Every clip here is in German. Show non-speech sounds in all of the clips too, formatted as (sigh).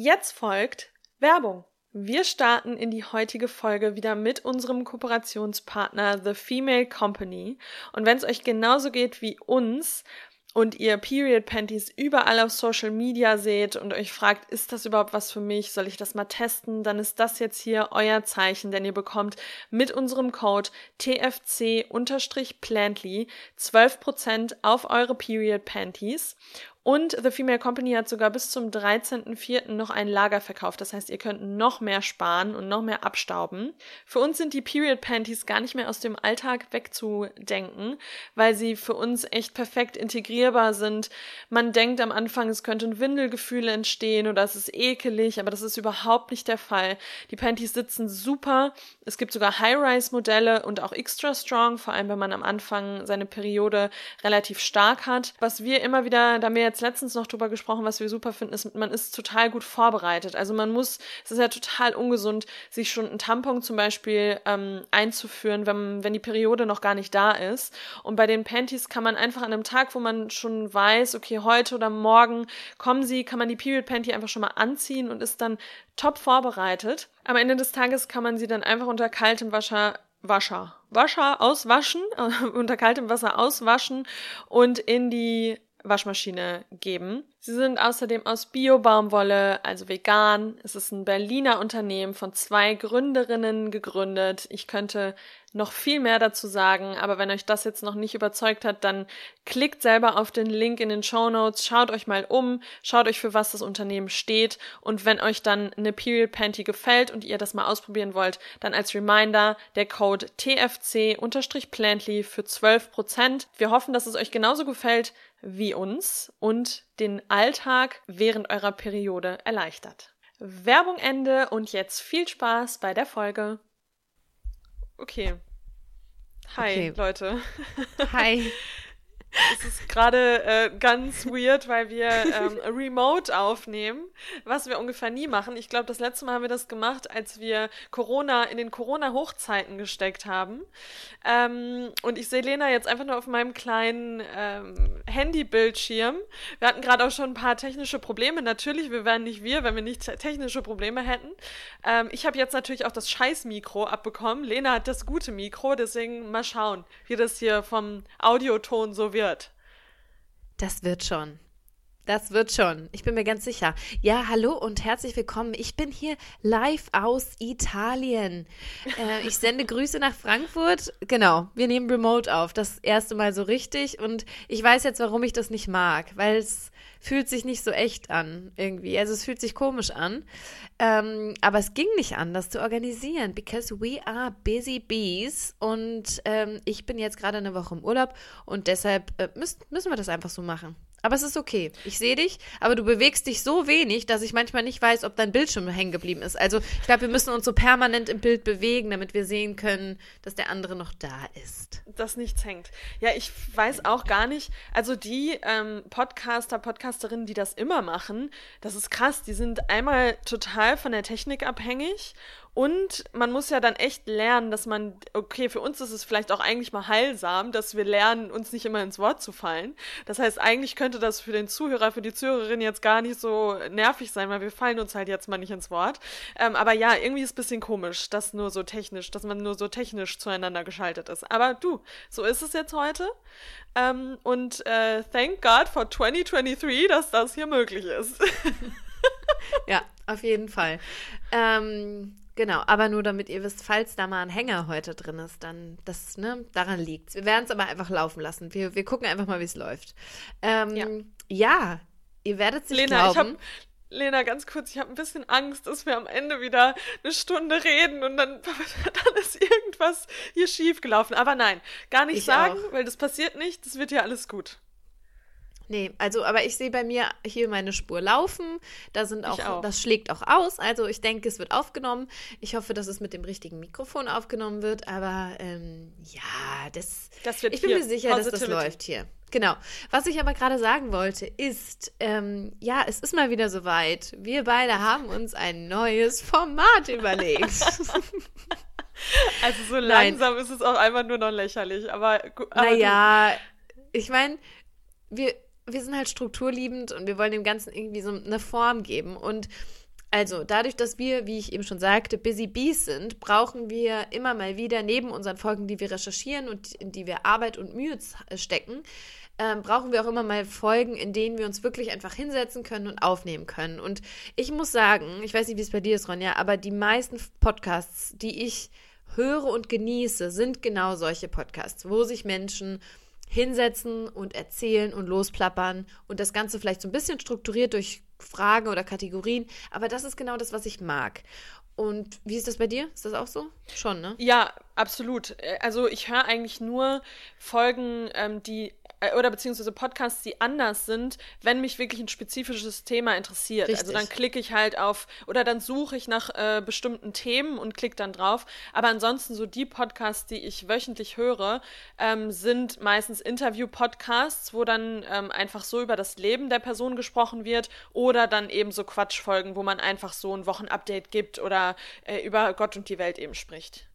Jetzt folgt Werbung. Wir starten in die heutige Folge wieder mit unserem Kooperationspartner The Female Company. Und wenn es euch genauso geht wie uns, und ihr Period Panties überall auf Social Media seht und euch fragt, ist das überhaupt was für mich? Soll ich das mal testen? Dann ist das jetzt hier euer Zeichen, denn ihr bekommt mit unserem Code TFC-Plantly 12% auf eure Period Panties und The Female Company hat sogar bis zum 13.04. noch ein Lager verkauft. Das heißt, ihr könnt noch mehr sparen und noch mehr abstauben. Für uns sind die Period Panties gar nicht mehr aus dem Alltag wegzudenken, weil sie für uns echt perfekt integrierbar sind. Man denkt am Anfang, es könnten Windelgefühle entstehen oder es ist ekelig, aber das ist überhaupt nicht der Fall. Die Panties sitzen super. Es gibt sogar High-Rise-Modelle und auch extra strong, vor allem wenn man am Anfang seine Periode relativ stark hat. Was wir immer wieder, da wir jetzt letztens noch drüber gesprochen, was wir super finden, ist, man ist total gut vorbereitet. Also man muss, es ist ja total ungesund, sich schon einen Tampon zum Beispiel ähm, einzuführen, wenn, wenn die Periode noch gar nicht da ist. Und bei den Panties kann man einfach an einem Tag, wo man schon weiß, okay, heute oder morgen kommen sie, kann man die Period Panty einfach schon mal anziehen und ist dann top vorbereitet. Am Ende des Tages kann man sie dann einfach unter kaltem Wasser Wascher, Wascher auswaschen, (laughs) unter kaltem Wasser auswaschen und in die Waschmaschine geben. Sie sind außerdem aus Bio-Baumwolle, also vegan. Es ist ein Berliner Unternehmen von zwei Gründerinnen gegründet. Ich könnte noch viel mehr dazu sagen, aber wenn euch das jetzt noch nicht überzeugt hat, dann klickt selber auf den Link in den Show Notes, schaut euch mal um, schaut euch für was das Unternehmen steht und wenn euch dann eine Period Panty gefällt und ihr das mal ausprobieren wollt, dann als Reminder der Code TFC-Plantly für 12%. Wir hoffen, dass es euch genauso gefällt wie uns und den Alltag während eurer Periode erleichtert. Werbung Ende und jetzt viel Spaß bei der Folge. Okay. Hi, okay. Leute. Hi. (laughs) Es ist gerade äh, ganz weird, weil wir ähm, (laughs) remote aufnehmen, was wir ungefähr nie machen. Ich glaube, das letzte Mal haben wir das gemacht, als wir Corona in den Corona-Hochzeiten gesteckt haben. Ähm, und ich sehe Lena jetzt einfach nur auf meinem kleinen ähm, Handybildschirm. Wir hatten gerade auch schon ein paar technische Probleme. Natürlich, wir wären nicht wir, wenn wir nicht technische Probleme hätten. Ähm, ich habe jetzt natürlich auch das Scheiß-Mikro abbekommen. Lena hat das gute Mikro, deswegen mal schauen, wie das hier vom Audioton so wird wird. Das wird schon. Das wird schon. Ich bin mir ganz sicher. Ja, hallo und herzlich willkommen. Ich bin hier live aus Italien. Äh, ich sende Grüße nach Frankfurt. Genau, wir nehmen Remote auf. Das erste Mal so richtig. Und ich weiß jetzt, warum ich das nicht mag, weil es fühlt sich nicht so echt an irgendwie. Also es fühlt sich komisch an. Ähm, aber es ging nicht an, das zu organisieren, because we are busy bees. Und ähm, ich bin jetzt gerade eine Woche im Urlaub und deshalb äh, müssen, müssen wir das einfach so machen. Aber es ist okay. Ich sehe dich, aber du bewegst dich so wenig, dass ich manchmal nicht weiß, ob dein Bildschirm hängen geblieben ist. Also ich glaube, wir müssen uns so permanent im Bild bewegen, damit wir sehen können, dass der andere noch da ist. Dass nichts hängt. Ja, ich weiß auch gar nicht. Also die ähm, Podcaster, Podcasterinnen, die das immer machen, das ist krass. Die sind einmal total von der Technik abhängig und man muss ja dann echt lernen, dass man, okay, für uns ist es vielleicht auch eigentlich mal heilsam, dass wir lernen, uns nicht immer ins Wort zu fallen. Das heißt, eigentlich könnte das für den Zuhörer, für die Zuhörerin jetzt gar nicht so nervig sein, weil wir fallen uns halt jetzt mal nicht ins Wort. Ähm, aber ja, irgendwie ist es ein bisschen komisch, dass nur so technisch, dass man nur so technisch zueinander geschaltet ist. Aber du, so ist es jetzt heute. Ähm, und äh, thank God for 2023, dass das hier möglich ist. (laughs) ja, auf jeden Fall. Ähm, Genau, aber nur damit ihr wisst, falls da mal ein Hänger heute drin ist, dann das, ne, daran liegt Wir werden es aber einfach laufen lassen. Wir, wir gucken einfach mal, wie es läuft. Ähm, ja. ja. ihr werdet es Lena, glauben. Lena, ganz kurz, ich habe ein bisschen Angst, dass wir am Ende wieder eine Stunde reden und dann, (laughs) dann ist irgendwas hier schief gelaufen. Aber nein, gar nicht ich sagen, auch. weil das passiert nicht. Das wird ja alles gut. Nee, also, aber ich sehe bei mir hier meine Spur laufen. Da sind auch, auch, das schlägt auch aus. Also ich denke, es wird aufgenommen. Ich hoffe, dass es mit dem richtigen Mikrofon aufgenommen wird. Aber ähm, ja, das, das wird ich bin mir sicher, dass das läuft hier. Genau. Was ich aber gerade sagen wollte, ist, ähm, ja, es ist mal wieder soweit. Wir beide haben uns ein neues Format überlegt. (laughs) also so langsam Nein. ist es auch einfach nur noch lächerlich. Aber, aber naja, ich meine, wir wir sind halt strukturliebend und wir wollen dem Ganzen irgendwie so eine Form geben. Und Also, dadurch, dass wir, wie ich eben schon sagte, Busy Bees sind, brauchen wir immer mal wieder neben unseren Folgen, die wir recherchieren und in die wir Arbeit und Mühe stecken, ähm, brauchen wir auch immer mal Folgen, in denen wir uns wirklich einfach hinsetzen können und aufnehmen können. Und ich muss sagen, ich weiß nicht, wie es bei dir ist, Ronja, aber die meisten Podcasts, die ich höre und genieße, sind genau solche Podcasts, wo sich Menschen hinsetzen und erzählen und losplappern und das Ganze vielleicht so ein bisschen strukturiert durch Fragen oder Kategorien. Aber das ist genau das, was ich mag. Und wie ist das bei dir? Ist das auch so? Schon, ne? Ja, absolut. Also ich höre eigentlich nur Folgen, ähm, die äh, oder beziehungsweise Podcasts, die anders sind, wenn mich wirklich ein spezifisches Thema interessiert. Richtig. Also dann klicke ich halt auf oder dann suche ich nach äh, bestimmten Themen und klicke dann drauf. Aber ansonsten so die Podcasts, die ich wöchentlich höre, ähm, sind meistens Interview-Podcasts, wo dann ähm, einfach so über das Leben der Person gesprochen wird oder dann eben so Quatschfolgen, wo man einfach so ein Wochenupdate gibt oder äh, über Gott und die Welt eben spricht recht.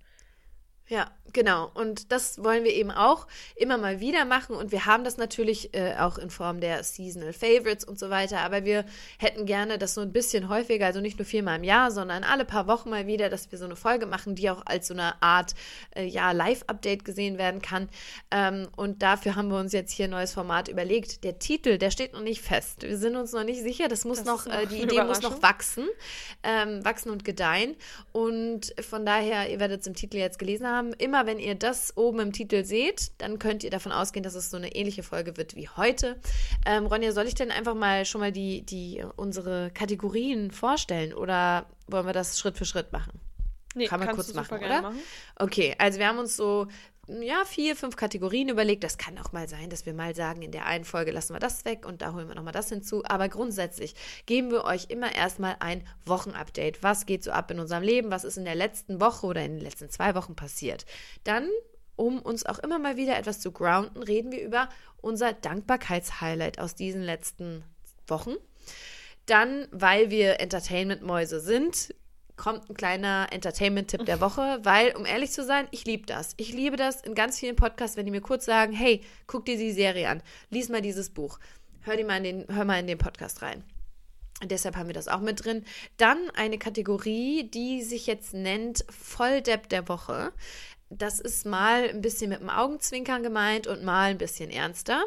Ja, genau. Und das wollen wir eben auch immer mal wieder machen. Und wir haben das natürlich äh, auch in Form der Seasonal Favorites und so weiter. Aber wir hätten gerne das so ein bisschen häufiger, also nicht nur viermal im Jahr, sondern alle paar Wochen mal wieder, dass wir so eine Folge machen, die auch als so eine Art äh, ja, Live-Update gesehen werden kann. Ähm, und dafür haben wir uns jetzt hier ein neues Format überlegt. Der Titel, der steht noch nicht fest. Wir sind uns noch nicht sicher. Das muss das noch, äh, die Idee muss noch wachsen, ähm, wachsen und gedeihen. Und von daher, ihr werdet es im Titel jetzt gelesen haben haben, immer wenn ihr das oben im Titel seht, dann könnt ihr davon ausgehen, dass es so eine ähnliche Folge wird wie heute. Ähm, Ronja, soll ich denn einfach mal schon mal die, die unsere Kategorien vorstellen oder wollen wir das Schritt für Schritt machen? Nee, Kann man kurz machen, oder? Machen. Okay, also wir haben uns so ja, vier, fünf Kategorien überlegt. Das kann auch mal sein, dass wir mal sagen, in der einen Folge lassen wir das weg und da holen wir nochmal das hinzu. Aber grundsätzlich geben wir euch immer erstmal ein Wochenupdate. Was geht so ab in unserem Leben? Was ist in der letzten Woche oder in den letzten zwei Wochen passiert? Dann, um uns auch immer mal wieder etwas zu grounden, reden wir über unser Dankbarkeitshighlight aus diesen letzten Wochen. Dann, weil wir Entertainment-Mäuse sind, kommt ein kleiner Entertainment-Tipp der Woche, weil, um ehrlich zu sein, ich liebe das. Ich liebe das in ganz vielen Podcasts, wenn die mir kurz sagen, hey, guck dir die Serie an, lies mal dieses Buch, hör, die mal in den, hör mal in den Podcast rein. Und deshalb haben wir das auch mit drin. Dann eine Kategorie, die sich jetzt nennt Volldepp der Woche. Das ist mal ein bisschen mit dem Augenzwinkern gemeint und mal ein bisschen ernster.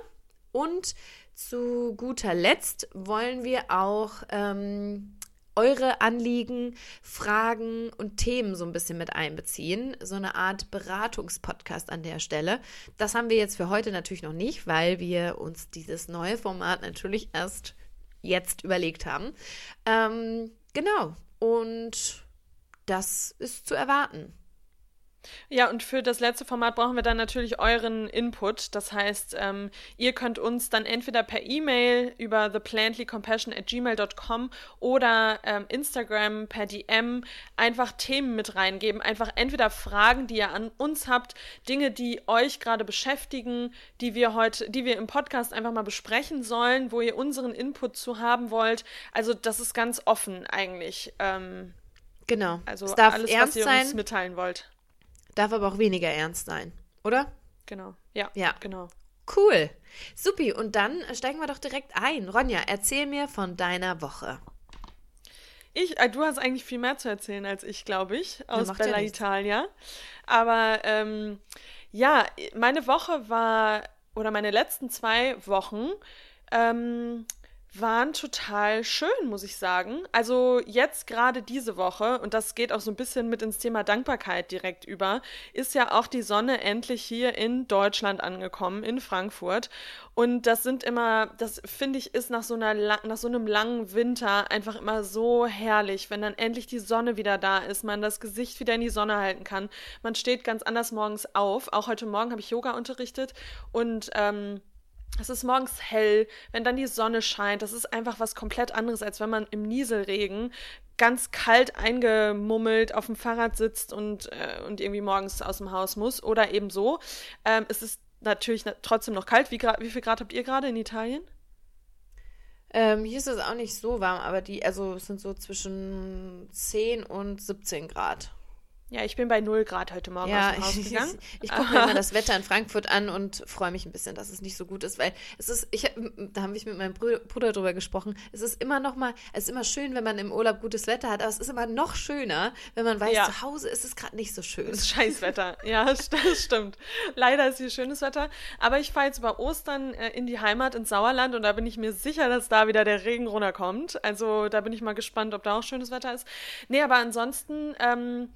Und zu guter Letzt wollen wir auch ähm, eure Anliegen, Fragen und Themen so ein bisschen mit einbeziehen. So eine Art Beratungspodcast an der Stelle. Das haben wir jetzt für heute natürlich noch nicht, weil wir uns dieses neue Format natürlich erst jetzt überlegt haben. Ähm, genau. Und das ist zu erwarten. Ja, und für das letzte Format brauchen wir dann natürlich euren Input. Das heißt, ähm, ihr könnt uns dann entweder per E-Mail über theplantlycompassion at gmail.com oder ähm, Instagram per DM einfach Themen mit reingeben. Einfach entweder Fragen, die ihr an uns habt, Dinge, die euch gerade beschäftigen, die wir heute, die wir im Podcast einfach mal besprechen sollen, wo ihr unseren Input zu haben wollt. Also das ist ganz offen eigentlich. Ähm, genau. Also es darf alles, ernst was ihr sein. uns mitteilen wollt darf aber auch weniger ernst sein, oder? Genau. Ja, ja. genau. Cool. Supi, und dann steigen wir doch direkt ein. Ronja, erzähl mir von deiner Woche. Ich, äh, du hast eigentlich viel mehr zu erzählen als ich, glaube ich, aus Bella ja Italia. Aber ähm, ja, meine Woche war, oder meine letzten zwei Wochen ähm, waren total schön, muss ich sagen. Also jetzt gerade diese Woche, und das geht auch so ein bisschen mit ins Thema Dankbarkeit direkt über, ist ja auch die Sonne endlich hier in Deutschland angekommen, in Frankfurt. Und das sind immer, das finde ich, ist nach so, einer, nach so einem langen Winter einfach immer so herrlich, wenn dann endlich die Sonne wieder da ist, man das Gesicht wieder in die Sonne halten kann. Man steht ganz anders morgens auf. Auch heute Morgen habe ich Yoga unterrichtet und ähm, es ist morgens hell, wenn dann die Sonne scheint. Das ist einfach was komplett anderes, als wenn man im Nieselregen ganz kalt eingemummelt auf dem Fahrrad sitzt und, äh, und irgendwie morgens aus dem Haus muss. Oder eben so. Ähm, es ist natürlich trotzdem noch kalt. Wie, wie viel Grad habt ihr gerade in Italien? Ähm, hier ist es auch nicht so warm, aber die, also es sind so zwischen 10 und 17 Grad. Ja, ich bin bei 0 Grad heute Morgen ja, aus dem Haus (laughs) gegangen. Ich, ich gucke mir immer das Wetter in (laughs) Frankfurt an und freue mich ein bisschen, dass es nicht so gut ist, weil es ist, ich, da haben wir mit meinem Bruder drüber gesprochen, es ist immer noch mal, es ist immer schön, wenn man im Urlaub gutes Wetter hat, aber es ist immer noch schöner, wenn man weiß, ja. zu Hause ist es gerade nicht so schön. Das ist Scheißwetter, ja, (laughs) das stimmt. Leider ist hier schönes Wetter, aber ich fahre jetzt über Ostern äh, in die Heimat ins Sauerland und da bin ich mir sicher, dass da wieder der Regen runterkommt. Also da bin ich mal gespannt, ob da auch schönes Wetter ist. Nee, aber ansonsten ähm,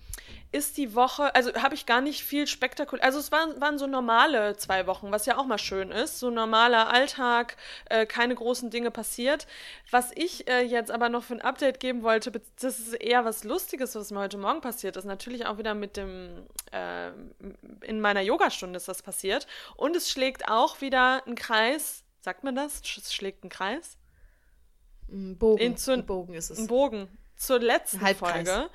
ist die Woche, also habe ich gar nicht viel spektakulär, also es waren, waren so normale zwei Wochen, was ja auch mal schön ist, so normaler Alltag, äh, keine großen Dinge passiert. Was ich äh, jetzt aber noch für ein Update geben wollte, das ist eher was Lustiges, was mir heute Morgen passiert ist, natürlich auch wieder mit dem, äh, in meiner Yogastunde ist das passiert und es schlägt auch wieder ein Kreis, sagt man das? Es schlägt ein Kreis? Ein Bogen. In, zu, ein Bogen ist es. Ein Bogen. Zur letzten Folge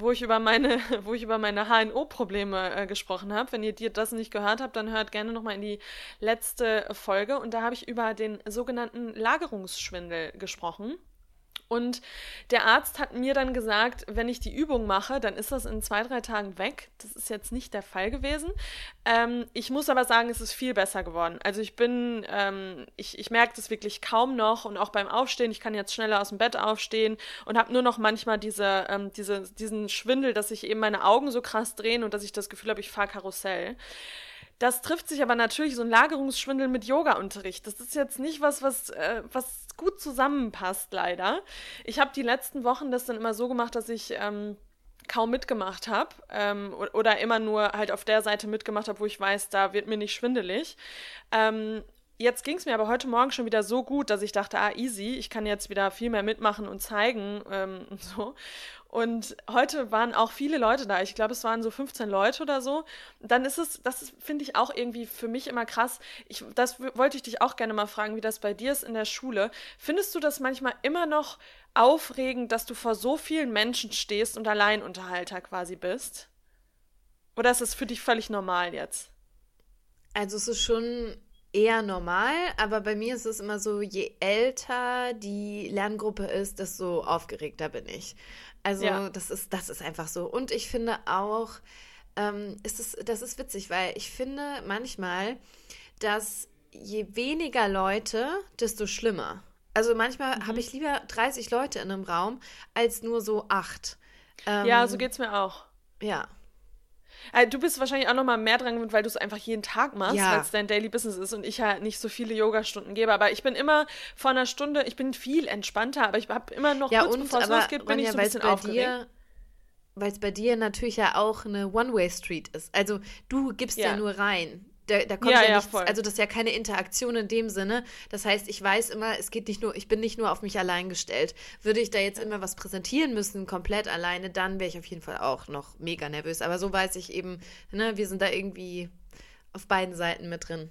wo ich über meine, (laughs) wo ich über meine HNO-Probleme äh, gesprochen habe. Wenn ihr dir das nicht gehört habt, dann hört gerne nochmal in die letzte Folge. Und da habe ich über den sogenannten Lagerungsschwindel gesprochen. Und der Arzt hat mir dann gesagt, wenn ich die Übung mache, dann ist das in zwei, drei Tagen weg. Das ist jetzt nicht der Fall gewesen. Ähm, ich muss aber sagen, es ist viel besser geworden. Also ich bin, ähm, ich, ich merke das wirklich kaum noch und auch beim Aufstehen, ich kann jetzt schneller aus dem Bett aufstehen und habe nur noch manchmal diese, ähm, diese, diesen Schwindel, dass sich eben meine Augen so krass drehen und dass ich das Gefühl habe, ich fahre Karussell. Das trifft sich aber natürlich so ein Lagerungsschwindel mit Yoga-Unterricht. Das ist jetzt nicht was, was, äh, was gut zusammenpasst, leider. Ich habe die letzten Wochen das dann immer so gemacht, dass ich ähm, kaum mitgemacht habe ähm, oder immer nur halt auf der Seite mitgemacht habe, wo ich weiß, da wird mir nicht schwindelig. Ähm, Jetzt ging es mir aber heute Morgen schon wieder so gut, dass ich dachte, ah, easy, ich kann jetzt wieder viel mehr mitmachen und zeigen ähm, (laughs) und so. Und heute waren auch viele Leute da. Ich glaube, es waren so 15 Leute oder so. Dann ist es, das finde ich auch irgendwie für mich immer krass. Ich, das wollte ich dich auch gerne mal fragen, wie das bei dir ist in der Schule. Findest du das manchmal immer noch aufregend, dass du vor so vielen Menschen stehst und Alleinunterhalter quasi bist? Oder ist es für dich völlig normal jetzt? Also es ist schon eher normal, aber bei mir ist es immer so, je älter die Lerngruppe ist, desto aufgeregter bin ich. Also ja. das ist, das ist einfach so. Und ich finde auch, ähm, ist es, das ist witzig, weil ich finde manchmal, dass je weniger Leute, desto schlimmer. Also manchmal mhm. habe ich lieber 30 Leute in einem Raum als nur so acht. Ähm, ja, so geht es mir auch. Ja. Äh, du bist wahrscheinlich auch noch mal mehr dran gewöhnt, weil du es einfach jeden Tag machst, ja. weil es dein Daily Business ist und ich ja nicht so viele Yoga-Stunden gebe. Aber ich bin immer vor einer Stunde, ich bin viel entspannter, aber ich habe immer noch ja, kurz und, bevor es losgeht, bin Ronja, ich so ein bisschen aufgeregt. Weil es bei dir natürlich ja auch eine One-Way-Street ist. Also du gibst ja, ja nur rein. Da, da kommt ja, ja, ja nichts, also das ist ja keine Interaktion in dem Sinne. Das heißt, ich weiß immer, es geht nicht nur, ich bin nicht nur auf mich allein gestellt. Würde ich da jetzt immer was präsentieren müssen, komplett alleine, dann wäre ich auf jeden Fall auch noch mega nervös. Aber so weiß ich eben, ne, wir sind da irgendwie auf beiden Seiten mit drin.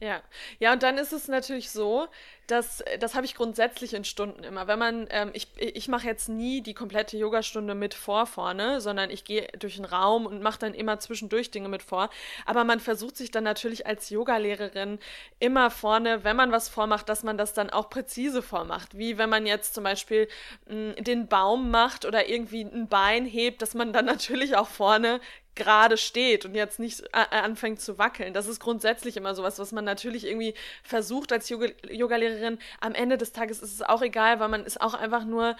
Ja, ja, und dann ist es natürlich so, dass das habe ich grundsätzlich in Stunden immer. Wenn man, ähm, ich, ich mache jetzt nie die komplette Yogastunde mit vor vorne, sondern ich gehe durch den Raum und mache dann immer zwischendurch Dinge mit vor. Aber man versucht sich dann natürlich als Yogalehrerin immer vorne, wenn man was vormacht, dass man das dann auch präzise vormacht. Wie wenn man jetzt zum Beispiel mh, den Baum macht oder irgendwie ein Bein hebt, dass man dann (laughs) natürlich auch vorne gerade steht und jetzt nicht äh, anfängt zu wackeln. Das ist grundsätzlich immer sowas, was man natürlich irgendwie versucht als Yoga-Lehrerin. Am Ende des Tages ist es auch egal, weil man ist auch einfach nur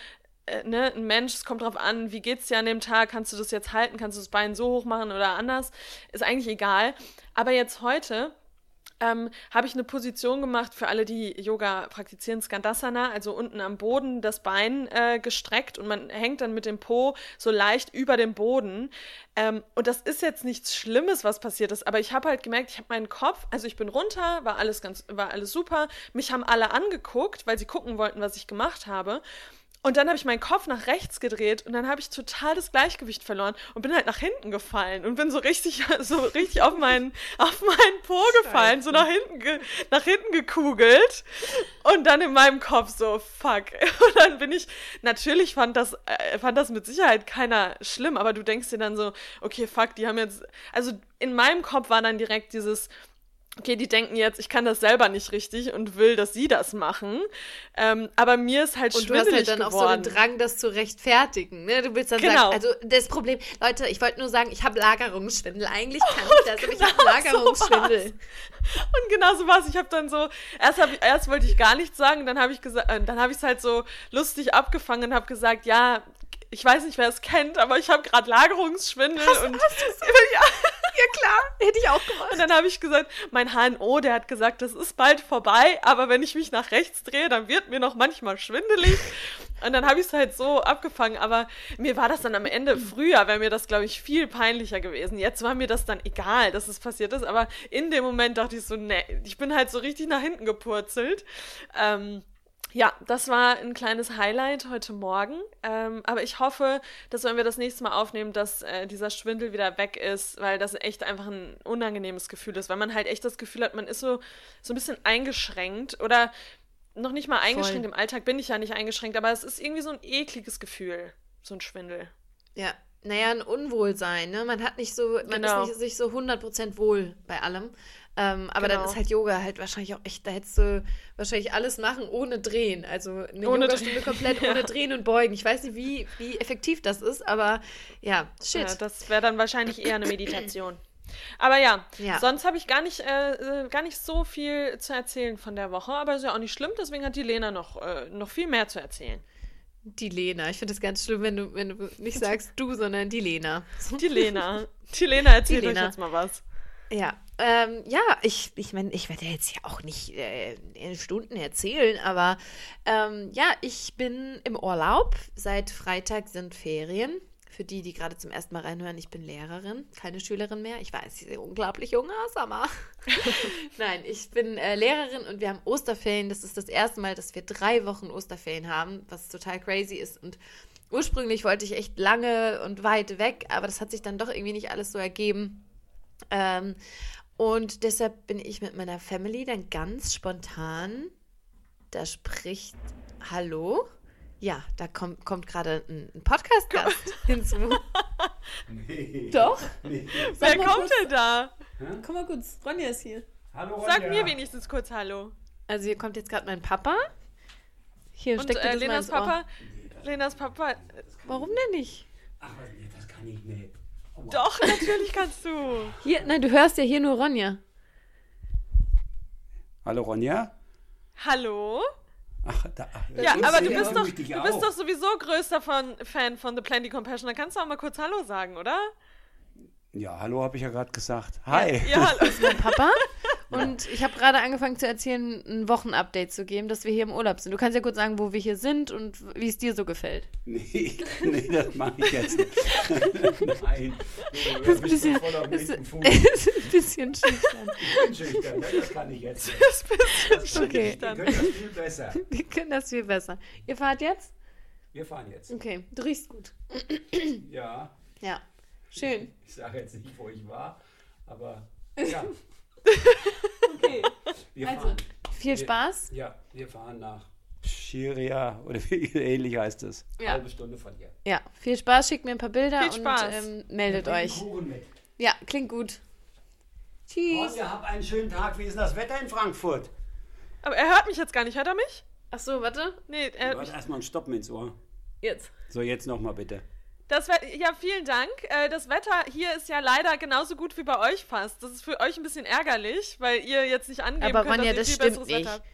äh, ne, ein Mensch, es kommt drauf an, wie geht's dir an dem Tag, kannst du das jetzt halten, kannst du das Bein so hoch machen oder anders, ist eigentlich egal. Aber jetzt heute ähm, habe ich eine Position gemacht für alle, die Yoga praktizieren, Skandasana, also unten am Boden das Bein äh, gestreckt und man hängt dann mit dem Po so leicht über dem Boden. Ähm, und das ist jetzt nichts Schlimmes, was passiert ist, aber ich habe halt gemerkt, ich habe meinen Kopf, also ich bin runter, war alles ganz, war alles super. Mich haben alle angeguckt, weil sie gucken wollten, was ich gemacht habe. Und dann habe ich meinen Kopf nach rechts gedreht und dann habe ich total das Gleichgewicht verloren und bin halt nach hinten gefallen und bin so richtig, (laughs) so richtig auf meinen, auf meinen Po gefallen, so nach hinten, ge, nach hinten gekugelt und dann in meinem Kopf so, fuck. (laughs) Und dann bin ich, natürlich fand das, äh, fand das mit Sicherheit keiner schlimm, aber du denkst dir dann so, okay, fuck, die haben jetzt, also in meinem Kopf war dann direkt dieses, okay, die denken jetzt, ich kann das selber nicht richtig und will, dass sie das machen. Ähm, aber mir ist halt Und du hast schwindelig halt dann geworden. auch so den Drang, das zu rechtfertigen. Ne? Du willst dann Genau. sagen, also das Problem, Leute, ich wollte nur sagen, ich habe Lagerungsschwindel. Eigentlich kann (laughs) ich das, aber ich habe genau Lagerungsschwindel. Und genau so war's. Ich habe dann so, erst, hab ich, erst wollte ich gar nichts sagen, dann habe ich gesagt, äh, dann habe ich es halt so lustig abgefangen und habe gesagt, ja, ich weiß nicht, wer es kennt, aber ich habe gerade Lagerungsschwindel und (laughs) ja. ja klar, hätte ich auch gemacht. Und dann habe ich gesagt, mein HNO, der hat gesagt, das ist bald vorbei, aber wenn ich mich nach rechts drehe, dann wird mir noch manchmal schwindelig. Und dann habe ich es halt so abgefangen, aber mir war das dann am Ende früher, wäre mir das, glaube ich, viel peinlicher gewesen. Jetzt war mir das dann egal, dass es passiert ist, aber in dem Moment dachte ich so, nee, ich bin halt so richtig nach hinten gepurzelt. Ähm, ja, das war ein kleines Highlight heute Morgen. Ähm, aber ich hoffe, dass wenn wir das nächste Mal aufnehmen, dass äh, dieser Schwindel wieder weg ist, weil das echt einfach ein unangenehmes Gefühl ist, weil man halt echt das Gefühl hat, man ist so, so ein bisschen eingeschränkt oder noch nicht mal eingeschränkt. Im Alltag bin ich ja nicht eingeschränkt, aber es ist irgendwie so ein ekliges Gefühl, so ein Schwindel. Ja, naja, ein Unwohlsein, ne? Man hat nicht so, man Genau. ist nicht sich so 100% wohl bei allem. Ähm, aber dann Genau. ist halt Yoga halt wahrscheinlich auch echt, da hättest du wahrscheinlich alles machen ohne drehen. Also eine Ohne Yogastunde drehen, (laughs) komplett ja. ohne drehen und beugen. Ich weiß nicht, wie, wie effektiv das ist, aber ja, shit. Ja, das wäre dann wahrscheinlich eher eine Meditation. Aber ja, Ja. sonst habe ich gar nicht, äh, äh, gar nicht so viel zu erzählen von der Woche, aber ist ja auch nicht schlimm, deswegen hat die Lena noch, äh, noch viel mehr zu erzählen. Die Lena. Ich finde das ganz schlimm, wenn du, wenn du nicht sagst du, sondern die Lena. Die Lena. (laughs) Die Lena erzählt Die Lena. euch jetzt mal was. Ja, ähm, ja, ich, ich meine, ich werde jetzt ja auch nicht äh, in Stunden erzählen, aber ähm, ja, ich bin im Urlaub. Seit Freitag sind Ferien. Für die, die gerade zum ersten Mal reinhören, ich bin Lehrerin, keine Schülerin mehr. Ich weiß, ich sehe unglaublich jung aus, aber (laughs) nein, ich bin äh, Lehrerin und wir haben Osterferien. Das ist das erste Mal, dass wir drei Wochen Osterferien haben, was total crazy ist. Und ursprünglich wollte ich echt lange und weit weg, aber das hat sich dann doch irgendwie nicht alles so ergeben. Ähm, und deshalb bin ich mit meiner Family dann ganz spontan. Da spricht Hallo. Ja, da kommt, kommt gerade ein, ein Podcast-Gast (laughs) hinzu. Nee. Doch. Nee. Wer kommt kurz. denn da? Komm mal kurz, Ronja ist hier. Hallo, Sag Ronja. mir wenigstens kurz Hallo. Also hier kommt jetzt gerade mein Papa. Hier, Und steckt äh, Lenas. Papa, Lenas Papa, Warum denn nicht? Ach, nee, das kann ich nicht. Doch, natürlich kannst du. Hier, nein, du hörst ja hier nur Ronja. Hallo, Ronja. Hallo? Ach, da, ach, Ja, aber du bist doch, du bist doch sowieso größter von, Fan von The Plenty Compassion. Dann kannst du auch mal kurz Hallo sagen, oder? Ja, hallo, habe ich ja gerade gesagt. Hi. Ja, hallo. Mein Papa. Und ich habe gerade angefangen zu erzählen, ein Wochenupdate zu geben, dass wir hier im Urlaub sind. Du kannst ja kurz sagen, wo wir hier sind und wie es dir so gefällt. Nee, (laughs) nee, das mache ich jetzt nicht. (laughs) Nein. Du Das ist ein bisschen, ist, ist ein bisschen schüchtern. Ich bin schüchtern, ne? das kann ich jetzt. nicht. Das kann Okay. ich. Wir können das viel besser. Wir können das viel besser. Ihr fahrt jetzt? Wir fahren jetzt. Okay, du riechst gut. Ja, Ja, schön. ich sage jetzt nicht, wo ich war, aber ja, (laughs) Okay. wir Also. fahren. Viel Spaß. Ja, wir fahren nach Schiria oder wie (laughs) ähnlich heißt es. Ja. Halbe Stunde von hier. Ja, viel Spaß. Schickt mir ein paar Bilder Viel Spaß. und ähm, meldet euch. Kuchen mit. Ja, klingt gut. Tschüss. Ronja, habt einen schönen Tag. Wie ist denn das Wetter in Frankfurt? Aber er hört mich jetzt gar nicht. Hört er mich? Ach so, warte. Nee, er hört Du mich. hast erstmal einen Stoppen ins Ohr. Jetzt. So, jetzt nochmal bitte. Das Wet- ja, vielen Dank. Äh, das Wetter hier ist ja leider genauso gut wie bei euch fast. Das ist für euch ein bisschen ärgerlich, weil ihr jetzt nicht angeben Aber könnt, Ronja, dass das ihr viel stimmt besseres nicht. Wetter habt.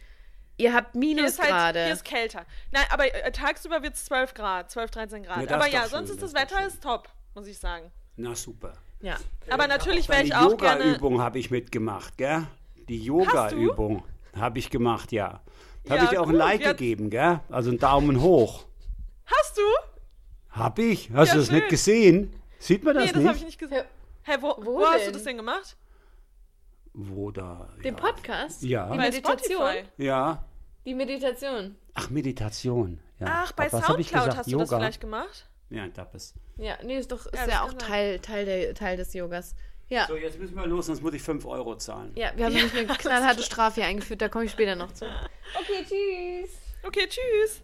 Ihr habt Hier ist, halt, Minusgrade. hier ist kälter. Nein, aber äh, tagsüber wird es 12 Grad, 12, 13 Grad. Ja, das aber ja, sonst schön, ist das das Wetter schön. ist top, muss ich sagen. Na super. ja. Aber natürlich wäre ich auch gerne. Yoga-Übung habe ich mitgemacht, gell? Die Yoga-Übung habe ich gemacht, ja. Da habe Ja, ich dir auch ein gut, Like ja. gegeben, gell? Also einen Daumen hoch. Hast du? Hab ich? Hast Ja, du das schön. nicht gesehen? Sieht man das nee, das habe ich nicht? nicht gesehen. Hä, wo, wo, Wo hast du das denn gemacht? Wo da? Den ja. Podcast? Ja. Die Bei Meditation? Spotify. Ja. Die Meditation. Ach, Meditation. Ja. Ach, bei ich Soundcloud gesagt? hast du Yoga? das vielleicht gemacht? Ja, das ist. Ja, nee, ist doch ist Ja, ja, auch. Teil, Teil, der, Teil des Yogas. Ja. So, jetzt müssen wir los, sonst muss ich 5 Euro zahlen. Ja, wir haben nämlich eine (laughs) knallharte Strafe hier eingeführt, da komme ich später noch zu. Okay, tschüss. Okay, tschüss.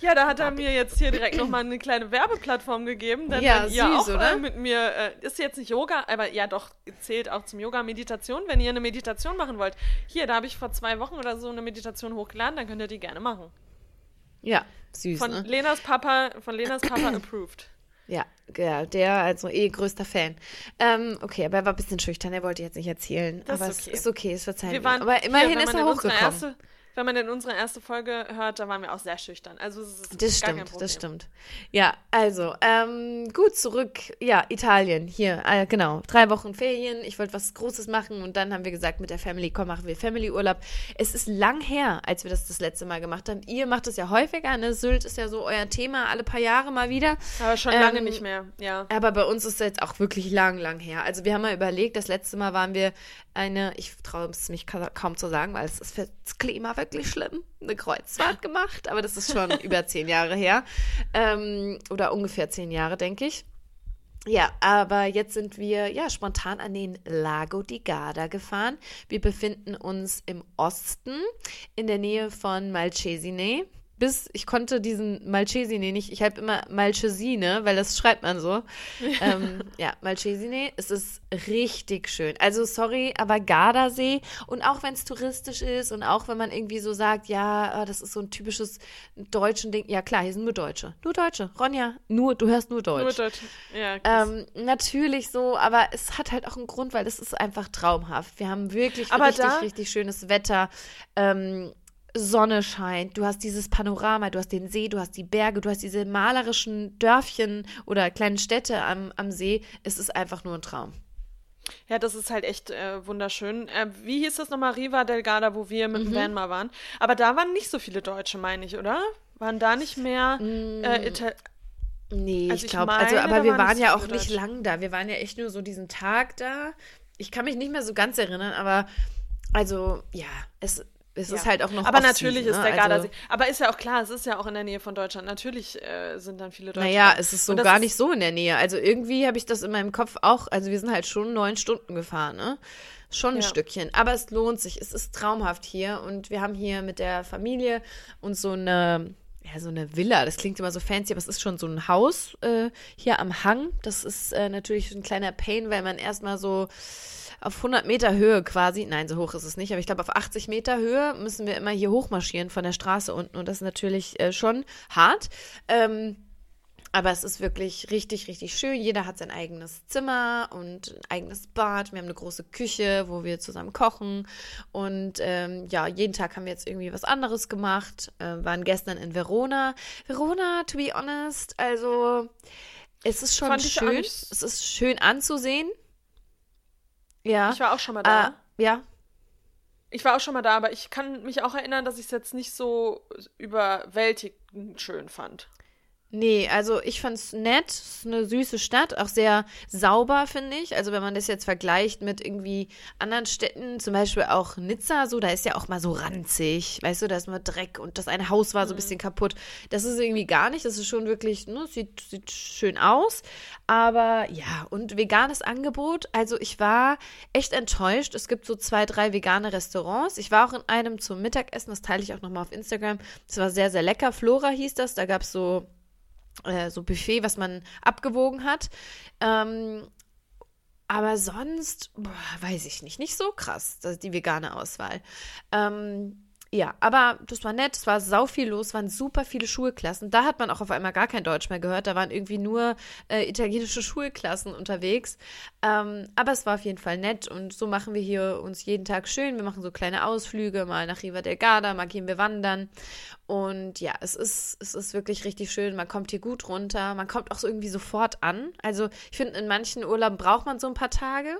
Ja, da hat er mir jetzt hier direkt nochmal eine kleine Werbeplattform gegeben. Denn Ja, wenn ihr süß, auch oder? Äh, mit mir, äh, ist jetzt nicht Yoga, aber ja doch, zählt auch zum Yoga Meditation. Wenn ihr eine Meditation machen wollt, hier, da habe ich vor zwei Wochen oder so eine Meditation hochgeladen, dann könnt ihr die gerne machen. Ja, süß, Von ne? Lenas Papa, von Lenas Papa (clears throat) approved. Ja, ja, der also eh größter Fan. Ähm, okay, aber er war ein bisschen schüchtern, er wollte jetzt nicht erzählen. Das aber ist okay. es ist okay, es verzeihen Wir waren, Aber immerhin hier, ist er hochgekommen. Erste, wenn man in unsere erste Folge hört, da waren wir auch sehr schüchtern. Also es ist Das gar kein stimmt, Problem. das stimmt. Ja, also, ähm, gut, zurück. Ja, Italien, hier, äh, genau. Drei Wochen Ferien, ich wollte was Großes machen und dann haben wir gesagt mit der Family, komm, machen wir Family-Urlaub. Es ist lang her, als wir das das letzte Mal gemacht haben. Ihr macht das ja häufiger, ne? Sylt ist ja so euer Thema, alle paar Jahre mal wieder. Aber schon Ähm, lange nicht mehr, ja. Aber bei uns ist es jetzt auch wirklich lang, lang her. Also wir haben mal überlegt, das letzte Mal waren wir eine, ich traue es mich ka- kaum zu sagen, weil es ist für das Klima wirklich schlimm, eine Kreuzfahrt (laughs) gemacht. Aber das ist schon über zehn Jahre her. Ähm, oder ungefähr zehn Jahre, denke ich. Ja, aber jetzt sind wir ja spontan an den Lago di Garda gefahren. Wir befinden uns im Osten in der Nähe von Malcesine. Bis ich konnte diesen Malcesine nicht, ich habe immer Malcesine, weil das schreibt man so. (laughs) ähm, ja, Malcesine, es ist richtig schön. Also sorry, aber Gardasee und auch wenn es touristisch ist und auch wenn man irgendwie so sagt, ja, ah, das ist so ein typisches deutschen Ding. Ja klar, hier sind nur Deutsche. Nur Deutsche. Ronja, nur, du hörst nur Deutsch. Nur Deutsch. Ja. Ähm, natürlich so, aber es hat halt auch einen Grund, weil es ist einfach traumhaft. Wir haben wirklich Aber richtig, richtig schönes Wetter. Ähm, Sonne scheint, du hast dieses Panorama, du hast den See, du hast die Berge, du hast diese malerischen Dörfchen oder kleinen Städte am, am See. Es ist einfach nur ein Traum. Ja, das ist halt echt äh, wunderschön. Äh, wie hieß das nochmal? Riva del Garda, wo wir Mhm. mit dem Van mal waren. Aber da waren nicht so viele Deutsche, meine ich, oder? Waren da nicht mehr Mm. äh, Ital Nee, Also ich glaube, also aber wir waren ja auch nicht lang da. Wir waren ja echt nur so diesen Tag da. Ich kann mich nicht mehr so ganz erinnern, aber also ja, es, es ist Ja. halt auch noch Aber natürlich ist ne? der Also- Gardasee. Aber ist ja auch klar, es ist ja auch in der Nähe von Deutschland. Natürlich äh, sind dann viele Deutsche. Naja, es ist so Und gar ist- nicht so in der Nähe. Also irgendwie habe ich das in meinem Kopf auch, also wir sind halt schon neun Stunden gefahren, ne? Schon ein Ja. Stückchen. Aber es lohnt sich. Es ist traumhaft hier. Und wir haben hier mit der Familie uns so eine, ja, so eine Villa. Das klingt immer so fancy, aber es ist schon so ein Haus äh, hier am Hang. Das ist äh, natürlich ein kleiner Pain, weil man erstmal so auf 100 Meter Höhe quasi, nein, so hoch ist es nicht, aber ich glaube auf 80 Meter Höhe müssen wir immer hier hochmarschieren von der Straße unten und das ist natürlich äh, schon hart. Ähm, aber es ist wirklich richtig, richtig schön. Jeder hat sein eigenes Zimmer und ein eigenes Bad. Wir haben eine große Küche, wo wir zusammen kochen. Und ähm, ja, jeden Tag haben wir jetzt irgendwie was anderes gemacht. Äh, waren gestern in Verona. Verona, to be honest, also es ist schon schön. Es ist schön anzusehen. Ja. Ich war auch schon mal da. Ah, ja. Ich war auch schon mal da, aber ich kann mich auch erinnern, dass ich es jetzt nicht so überwältigend schön fand. Nee, also ich fand's nett, es ist eine süße Stadt, auch sehr sauber, finde ich. Also wenn man das jetzt vergleicht mit irgendwie anderen Städten, zum Beispiel auch Nizza, so, da ist ja auch mal so ranzig, weißt du, da ist mal Dreck und das eine Haus war so ein bisschen kaputt. Das ist irgendwie gar nicht, das ist schon wirklich, ne, sieht, sieht schön aus. Aber ja, und veganes Angebot, also ich war echt enttäuscht. Es gibt so zwei, drei vegane Restaurants. Ich war auch in einem zum Mittagessen, das teile ich auch nochmal auf Instagram. Das war sehr, sehr lecker. Flora hieß das, da gab's so äh, so Buffet, was man abgewogen hat. Ähm, aber sonst, boah, weiß ich nicht, nicht so krass, die vegane Auswahl. Ähm, ja, aber das war nett, es war sau viel los, waren super viele Schulklassen. Da hat man auch auf einmal gar kein Deutsch mehr gehört, da waren irgendwie nur äh, italienische Schulklassen unterwegs. Ähm, aber es war auf jeden Fall nett und so machen wir hier uns jeden Tag schön. Wir machen so kleine Ausflüge, mal nach Riva del Garda, mal gehen wir wandern. Und ja, es ist, es ist wirklich richtig schön. Man kommt hier gut runter. Man kommt auch so irgendwie sofort an. Also ich finde, in manchen Urlauben braucht man so ein paar Tage.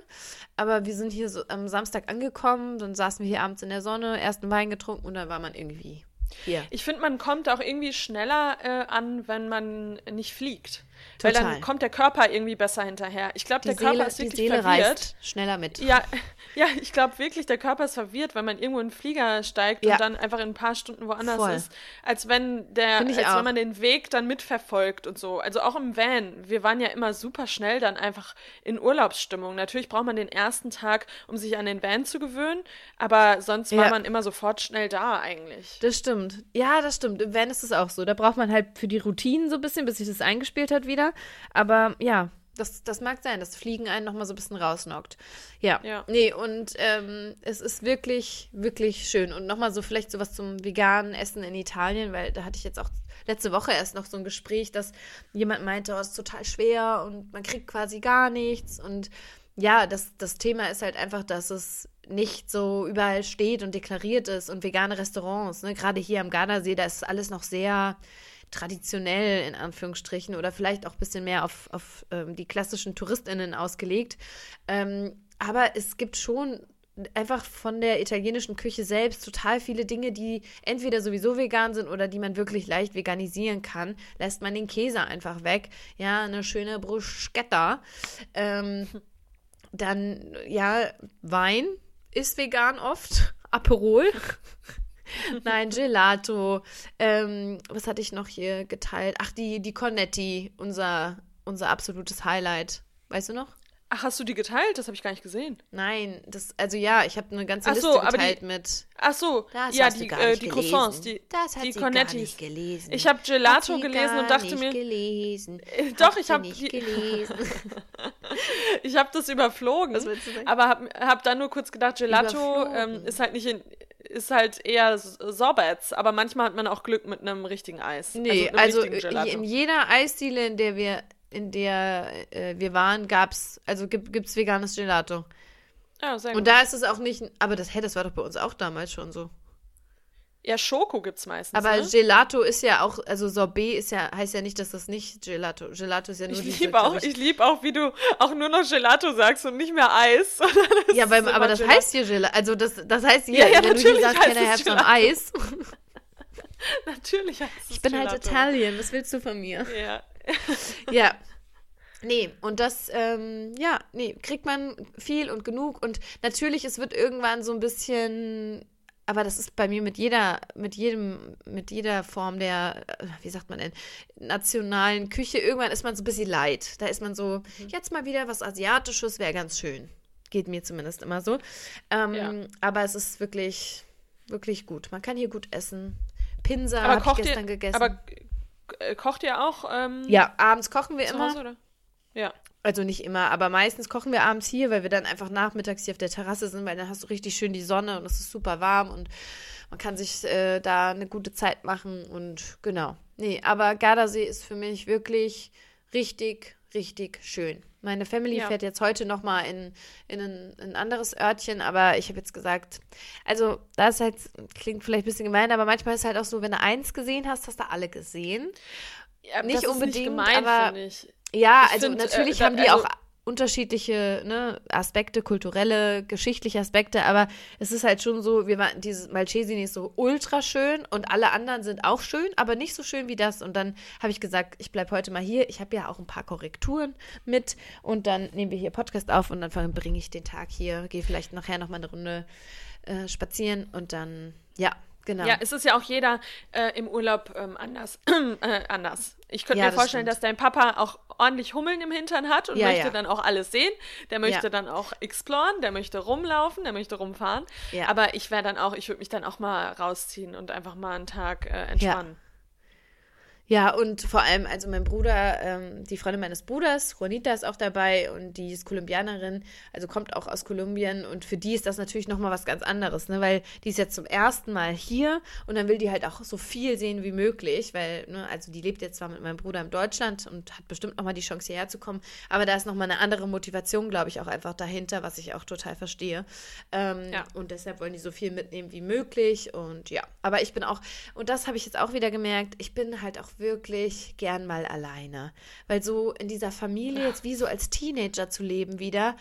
Aber wir sind hier so am Samstag angekommen, dann saßen wir hier abends in der Sonne, ersten Wein getrunken und dann war man irgendwie hier. Ich finde, man kommt auch irgendwie schneller äh, an, wenn man nicht fliegt. Weil Total. dann kommt der Körper irgendwie besser hinterher. Ich glaube, der Die Körper Seele, ist die wirklich Seele verwirrt. reist schneller mit. Ja, (laughs) ja, ich glaube wirklich, der Körper ist verwirrt, weil man irgendwo in den Flieger steigt Ja. und dann einfach in ein paar Stunden woanders Voll. ist, als wenn der, als auch. wenn man den Weg dann mitverfolgt und so. Also auch im Van. Wir waren ja immer super schnell dann einfach in Urlaubsstimmung. Natürlich braucht man den ersten Tag, um sich an den Van zu gewöhnen, aber sonst war Ja. man immer sofort schnell da eigentlich. Das stimmt. Ja, das stimmt. Im Van ist es auch so. Da braucht man halt für die Routinen so ein bisschen, bis sich das eingespielt hat wieder. Aber ja, das, das mag sein, dass Fliegen einen nochmal so ein bisschen rausnockt. Ja. Ja. Nee, und ähm, es ist wirklich, wirklich schön. Und nochmal so vielleicht sowas zum veganen Essen in Italien, weil da hatte ich jetzt auch letzte Woche erst noch so ein Gespräch, dass jemand meinte, oh, es ist total schwer und man kriegt quasi gar nichts. Und ja, das, das Thema ist halt einfach, dass es nicht so überall steht und deklariert ist und vegane Restaurants, ne? gerade hier am Gardasee, da ist alles noch sehr traditionell in Anführungsstrichen oder vielleicht auch ein bisschen mehr auf, auf ähm, die klassischen TouristInnen ausgelegt. Ähm, aber es gibt schon einfach von der italienischen Küche selbst total viele Dinge, die entweder sowieso vegan sind oder die man wirklich leicht veganisieren kann. Lässt man den Käse einfach weg. Ja, eine schöne Bruschetta. Ähm, dann, ja, Wein ist vegan oft. (laughs) Aperol. (laughs) Nein, Gelato. Ähm, was hatte ich noch hier geteilt? Ach, die, die Cornetti, unser, unser absolutes Highlight. Weißt du noch? Ach, hast du die geteilt? Das habe ich gar nicht gesehen. Nein, das, also ja, ich habe eine ganze Ach so, Liste aber die- geteilt mit. Ach so, Das ja, hast du die, gar äh, nicht die. Croissants, die, das hat die Cornettis. nicht gelesen. Ich habe Gelato gelesen und dachte nicht mir, gelesen. (laughs) Äh, doch, ich sie hab nicht die- gelesen. (laughs) ich habe das überflogen, aber habe hab dann nur kurz gedacht, Gelato ähm, ist halt nicht in, ist halt eher Sorbets, aber manchmal hat man auch Glück mit einem richtigen Eis. Nee, also, richtigen äh, in jeder Eisdiele, in der wir, in der äh, wir waren, gab's, also gibt, gibt's veganes Gelato. ja, sehr Und gut. da ist es auch nicht, aber das, hä, das war doch bei uns auch damals schon so. Ja, Schoko gibt's meistens. Aber ne? Gelato ist ja auch, also Sorbet ist ja, heißt ja nicht, dass das nicht Gelato, Gelato ist ja nur ich liebe auch, ich liebe auch, wie du auch nur noch Gelato sagst und nicht mehr Eis. (laughs) Ja, weil, aber das Gelato. heißt hier Gelato, also das, das heißt hier, Ja, ja, wenn du hier sagst, can I have some. Eis? (laughs) (laughs) Natürlich heißt es Ich bin halt Gelato. Italien, was willst du von mir? Ja. Ja. Nee, und das, ähm, ja, nee, kriegt man viel und genug. Und natürlich, es wird irgendwann so ein bisschen, aber das ist bei mir mit jeder, mit jedem, mit jeder Form der, äh, wie sagt man denn, nationalen Küche, irgendwann ist man so ein bisschen leid. Da ist man so, jetzt mal wieder was Asiatisches, wäre ganz schön. Geht mir zumindest immer so. Ähm, Ja. Aber es ist wirklich, wirklich gut. Man kann hier gut essen. Pinsa habe ich gestern ihr, gegessen. aber äh, kocht ihr auch ähm, ja, abends kochen wir immer. Hause, oder? Ja. Also nicht immer, aber meistens kochen wir abends hier, weil wir dann einfach nachmittags hier auf der Terrasse sind, weil dann hast du richtig schön die Sonne und es ist super warm und man kann sich äh, da eine gute Zeit machen und genau. Nee, aber Gardasee ist für mich wirklich richtig, richtig schön. Meine Family Ja. fährt jetzt heute noch mal in, in ein, ein anderes Örtchen, aber ich habe jetzt gesagt, also das halt, klingt vielleicht ein bisschen gemein, aber manchmal ist halt auch so, wenn du eins gesehen hast, hast du alle gesehen. ja Nicht unbedingt, nicht gemein, aber- ich. Ja, Ich also find, äh, natürlich da- haben die also- auch unterschiedliche ne, Aspekte, kulturelle, geschichtliche Aspekte, aber es ist halt schon so, wir waren, dieses Malcesini ist so ultra schön und alle anderen sind auch schön, aber nicht so schön wie das. Und dann habe ich gesagt, ich bleibe heute mal hier. Ich habe ja auch ein paar Korrekturen mit und dann nehmen wir hier Podcast auf und dann verbringe ich den Tag hier, gehe vielleicht nachher noch mal eine Runde äh, spazieren und dann, ja, genau. Ja, es ist ja auch jeder äh, im Urlaub ähm, anders. (clears throat) äh, anders. Ich könnte Ja, mir das vorstellen, stimmt. dass dein Papa auch ordentlich Hummeln im Hintern hat und Ja, möchte ja. dann auch alles sehen. Der möchte dann auch exploren, der möchte rumlaufen, der möchte rumfahren. Aber ich wäre dann auch, ich würde mich dann auch mal rausziehen und einfach mal einen Tag äh, entspannen. Ja, und vor allem, also mein Bruder, ähm, die Freundin meines Bruders, Juanita ist auch dabei und die ist Kolumbianerin, also kommt auch aus Kolumbien und für die ist das natürlich nochmal was ganz anderes, ne, weil die ist jetzt zum ersten Mal hier und dann will die halt auch so viel sehen wie möglich, weil, ne, also die lebt jetzt zwar mit meinem Bruder in Deutschland und hat bestimmt nochmal die Chance hierher zu kommen, aber da ist nochmal eine andere Motivation, glaube ich, auch einfach dahinter, was ich auch total verstehe. Ähm, Ja. Und deshalb wollen die so viel mitnehmen wie möglich und ja, aber ich bin auch, und das habe ich jetzt auch wieder gemerkt, ich bin halt auch wirklich gern mal alleine. Weil so in dieser Familie jetzt wie so als Teenager zu leben wieder,